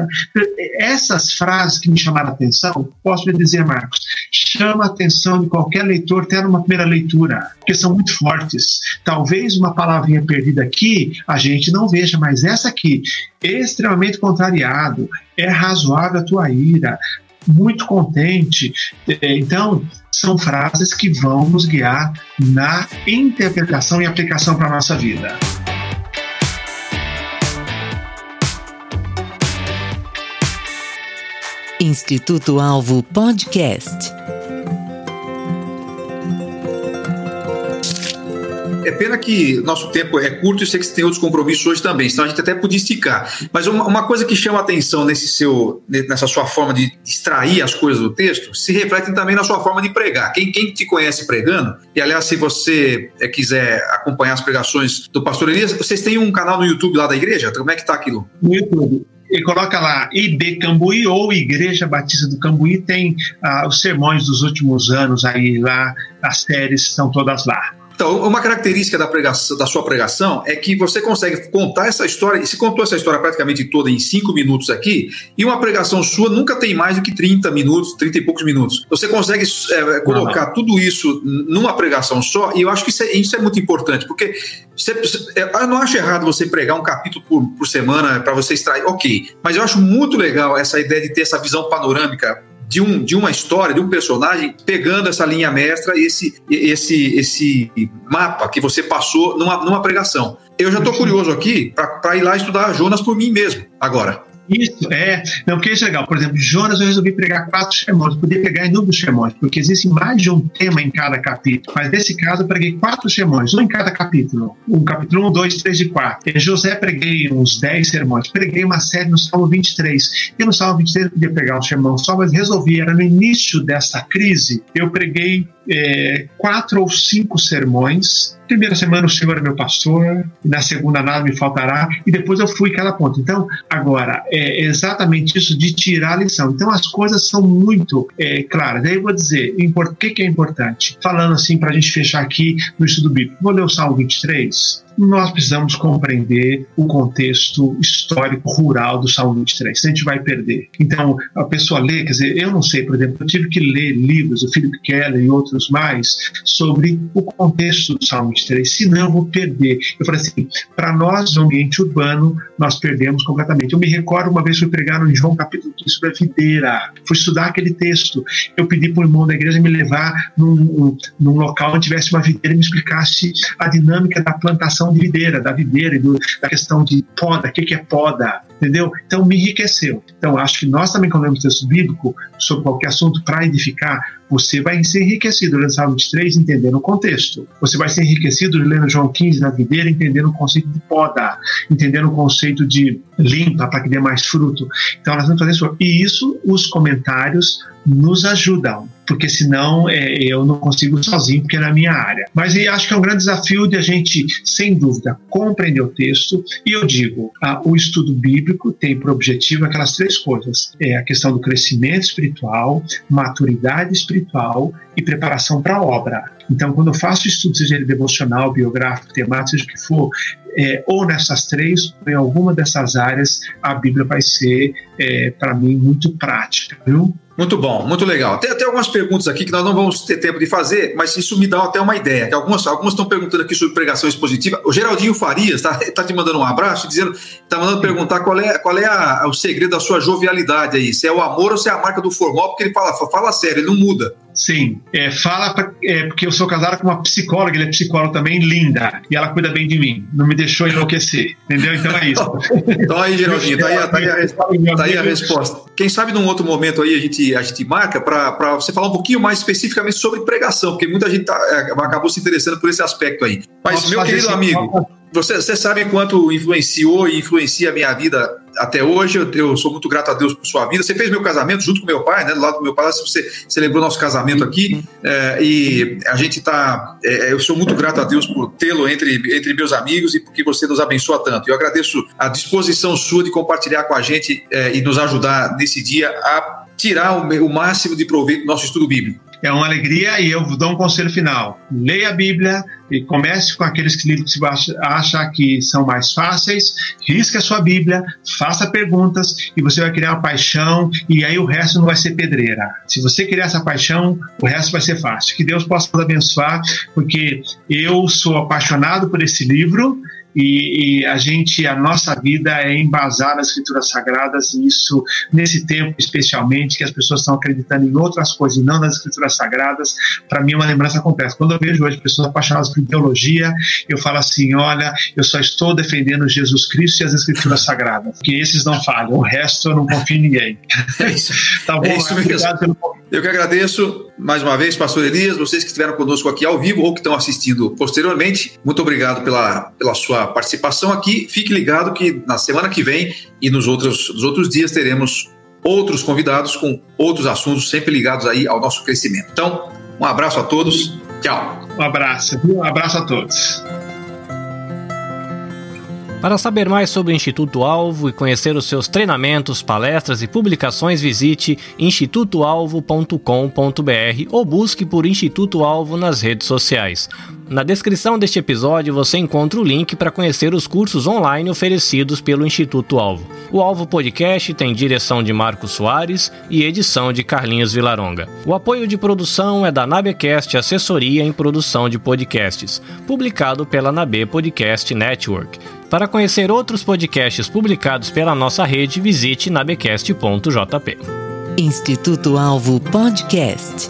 Essas frases que me chamaram a atenção, posso lhe dizer, Marcos, chama a atenção de qualquer leitor até numa primeira leitura, porque são muito fortes. Talvez uma palavrinha perdida aqui a gente não veja, mas essa aqui, extremamente contrariado, é razoável a tua ira, muito contente. Então, são frases que vão nos guiar na interpretação e aplicação para a nossa vida. Instituto Alvo Podcast. É pena que nosso tempo é curto e sei que você tem outros compromissos hoje também, senão a gente até podia esticar. Mas uma, uma coisa que chama atenção nesse seu, nessa sua forma de extrair as coisas do texto se reflete também na sua forma de pregar. Quem, quem te conhece pregando, e aliás, se você é, quiser acompanhar as pregações do pastor Elias, vocês têm um canal no YouTube lá da igreja? Como é que tá aquilo? No YouTube e coloca lá IB Cambuí ou Igreja Batista do Cambuí, tem ah, os sermões dos últimos anos aí lá, as séries estão todas lá. Então, uma característica da, pregação, da sua pregação é que você consegue contar essa história, e se contou essa história praticamente toda em cinco minutos aqui, e uma pregação sua nunca tem mais do que 30 minutos, 30 e poucos minutos. Você consegue é, colocar uhum. tudo isso numa pregação só, e eu acho que isso é, isso é muito importante, porque você, eu não acho errado você pregar um capítulo por, por semana para você extrair, ok, mas eu acho muito legal essa ideia de ter essa visão panorâmica de, um, de uma história, de um personagem, pegando essa linha mestra, esse, esse, esse mapa que você passou numa, numa pregação. Eu já estou curioso aqui para ir lá estudar Jonas por mim mesmo, agora. Isso, é. Não, porque isso é legal. Por exemplo, Jonas, eu resolvi pregar quatro sermões. Eu podia pegar inúmeros sermões, porque existe mais de um tema em cada capítulo. Mas nesse caso, eu preguei quatro sermões, um em cada capítulo. Um capítulo 1, 2, 3 e 4. Em José, preguei uns 10 sermões. Preguei uma série no Salmo 23. E no Salmo 23 eu podia pegar um sermão só, mas resolvi, era no início dessa crise, eu preguei é, quatro ou cinco sermões. Primeira semana o Senhor é meu pastor, na segunda nada me faltará, e depois eu fui cada ponto. Então, agora, é exatamente isso de tirar a lição. Então, as coisas são muito é, claras. Daí eu vou dizer, o que, que é importante? Falando assim, para a gente fechar aqui no estudo bíblico, vou ler o Salmo 23. Nós precisamos compreender o contexto histórico rural do Salmo 23. A gente vai perder. Então, a pessoa lê, quer dizer, eu não sei, por exemplo, eu tive que ler livros do Philip Keller e outros mais sobre o contexto do Salmo 23, senão eu vou perder. Eu falei assim, para nós, no ambiente urbano, nós perdemos completamente. Eu me recordo uma vez fui pregar no João capítulo 15 sobre a videira, fui estudar aquele texto. Eu pedi para o irmão da igreja me levar num, num local onde tivesse uma videira e me explicasse a dinâmica da plantação de videira, da videira do, da questão de poda, o que, que é poda, entendeu? Então me enriqueceu. Então acho que nós também, quando lemos texto bíblico sobre qualquer assunto para edificar, você vai ser enriquecido lendo Salmo 23, entendendo o contexto. Você vai ser enriquecido lendo João 15 na videira, entendendo o conceito de poda, entendendo o conceito de limpa para que dê mais fruto. Então nós vamos fazer isso. E isso, os comentários nos ajudam, porque senão é, eu não consigo sozinho, porque é na minha área. Mas acho que é um grande desafio de a gente, sem dúvida, compreender o texto. E eu digo, o estudo bíblico tem por objetivo aquelas três coisas: é a questão do crescimento espiritual, maturidade espiritual e preparação para a obra. Então, quando eu faço estudo, seja ele devocional, biográfico, temático, seja o que for, é, ou nessas três, ou em alguma dessas áreas, a Bíblia vai ser, é, para mim, muito prática, viu? Muito bom, muito legal. Tem até algumas perguntas aqui que nós não vamos ter tempo de fazer, mas isso me dá até uma ideia. Que algumas, algumas estão perguntando aqui sobre pregação expositiva. O Geraldinho Farias está tá te mandando um abraço, dizendo, está mandando perguntar qual é, qual é a, o segredo da sua jovialidade aí. Se é o amor ou se é a marca do formal, porque ele fala, fala sério, ele não muda. Sim, é, fala pra, é, porque eu sou casado com uma psicóloga, ele é psicólogo também, linda, e ela cuida bem de mim, não me deixou enlouquecer, entendeu? Então é isso. então aí, Geraldinho, tá aí, tá aí, a, tá aí a resposta. Quem sabe num outro momento aí a gente, a gente marca para você falar um pouquinho mais especificamente sobre pregação, porque muita gente tá, é, acabou se interessando por esse aspecto aí. Mas, Posso meu querido amigo, você, você sabe quanto influenciou e influencia a minha vida até hoje. Eu, eu, sou muito grato a Deus por sua vida. Você fez meu casamento junto com meu pai, né? Do lado do meu pai, você celebrou nosso casamento aqui. É, e a gente está. É, eu sou muito grato a Deus por tê-lo entre, entre meus amigos e porque você nos abençoa tanto. Eu agradeço a disposição sua de compartilhar com a gente é, e nos ajudar nesse dia a tirar o, o máximo de proveito do nosso estudo bíblico é uma alegria e eu dou um conselho final. Leia a Bíblia e comece com aqueles livros que você acha que são mais fáceis, risque a sua Bíblia, faça perguntas e você vai criar uma paixão e aí o resto não vai ser pedreira. Se você criar essa paixão, o resto vai ser fácil. Que Deus possa nos abençoar, porque eu sou apaixonado por esse livro e, e, a gente, a nossa vida é embasar nas escrituras sagradas e isso, nesse tempo especialmente, que as pessoas estão acreditando em outras coisas e não nas escrituras sagradas, para mim é uma lembrança completa. Quando eu vejo hoje pessoas apaixonadas por teologia, eu falo assim, olha, eu só estou defendendo Jesus Cristo e as escrituras sagradas, que esses não falham, o resto eu não confio em ninguém. É isso, tá bom, é isso. Pelo... Eu que agradeço mais uma vez, pastor Elias, vocês que estiveram conosco aqui ao vivo ou que estão assistindo posteriormente, muito obrigado pela, pela participação aqui. Fique ligado que na semana que vem e nos outros, nos outros dias teremos outros convidados com outros assuntos sempre ligados aí ao nosso crescimento. Então, um abraço a todos. Tchau. Um abraço. Um abraço a todos. Para saber mais sobre o Instituto Alvo e conhecer os seus treinamentos, palestras e publicações, visite institutoalvo.com.br ou busque por Instituto Alvo nas redes sociais. Na descrição deste episódio você encontra o link para conhecer os cursos online oferecidos pelo Instituto Alvo. O Alvo Podcast tem direção de Marcos Soares e edição de Carlinhos Vilaronga. O apoio de produção é da Nabecast Assessoria em Produção de Podcasts, publicado pela Nabe Podcast Network. Para conhecer outros podcasts publicados pela nossa rede, visite nabecast.jp. Instituto Alvo Podcast.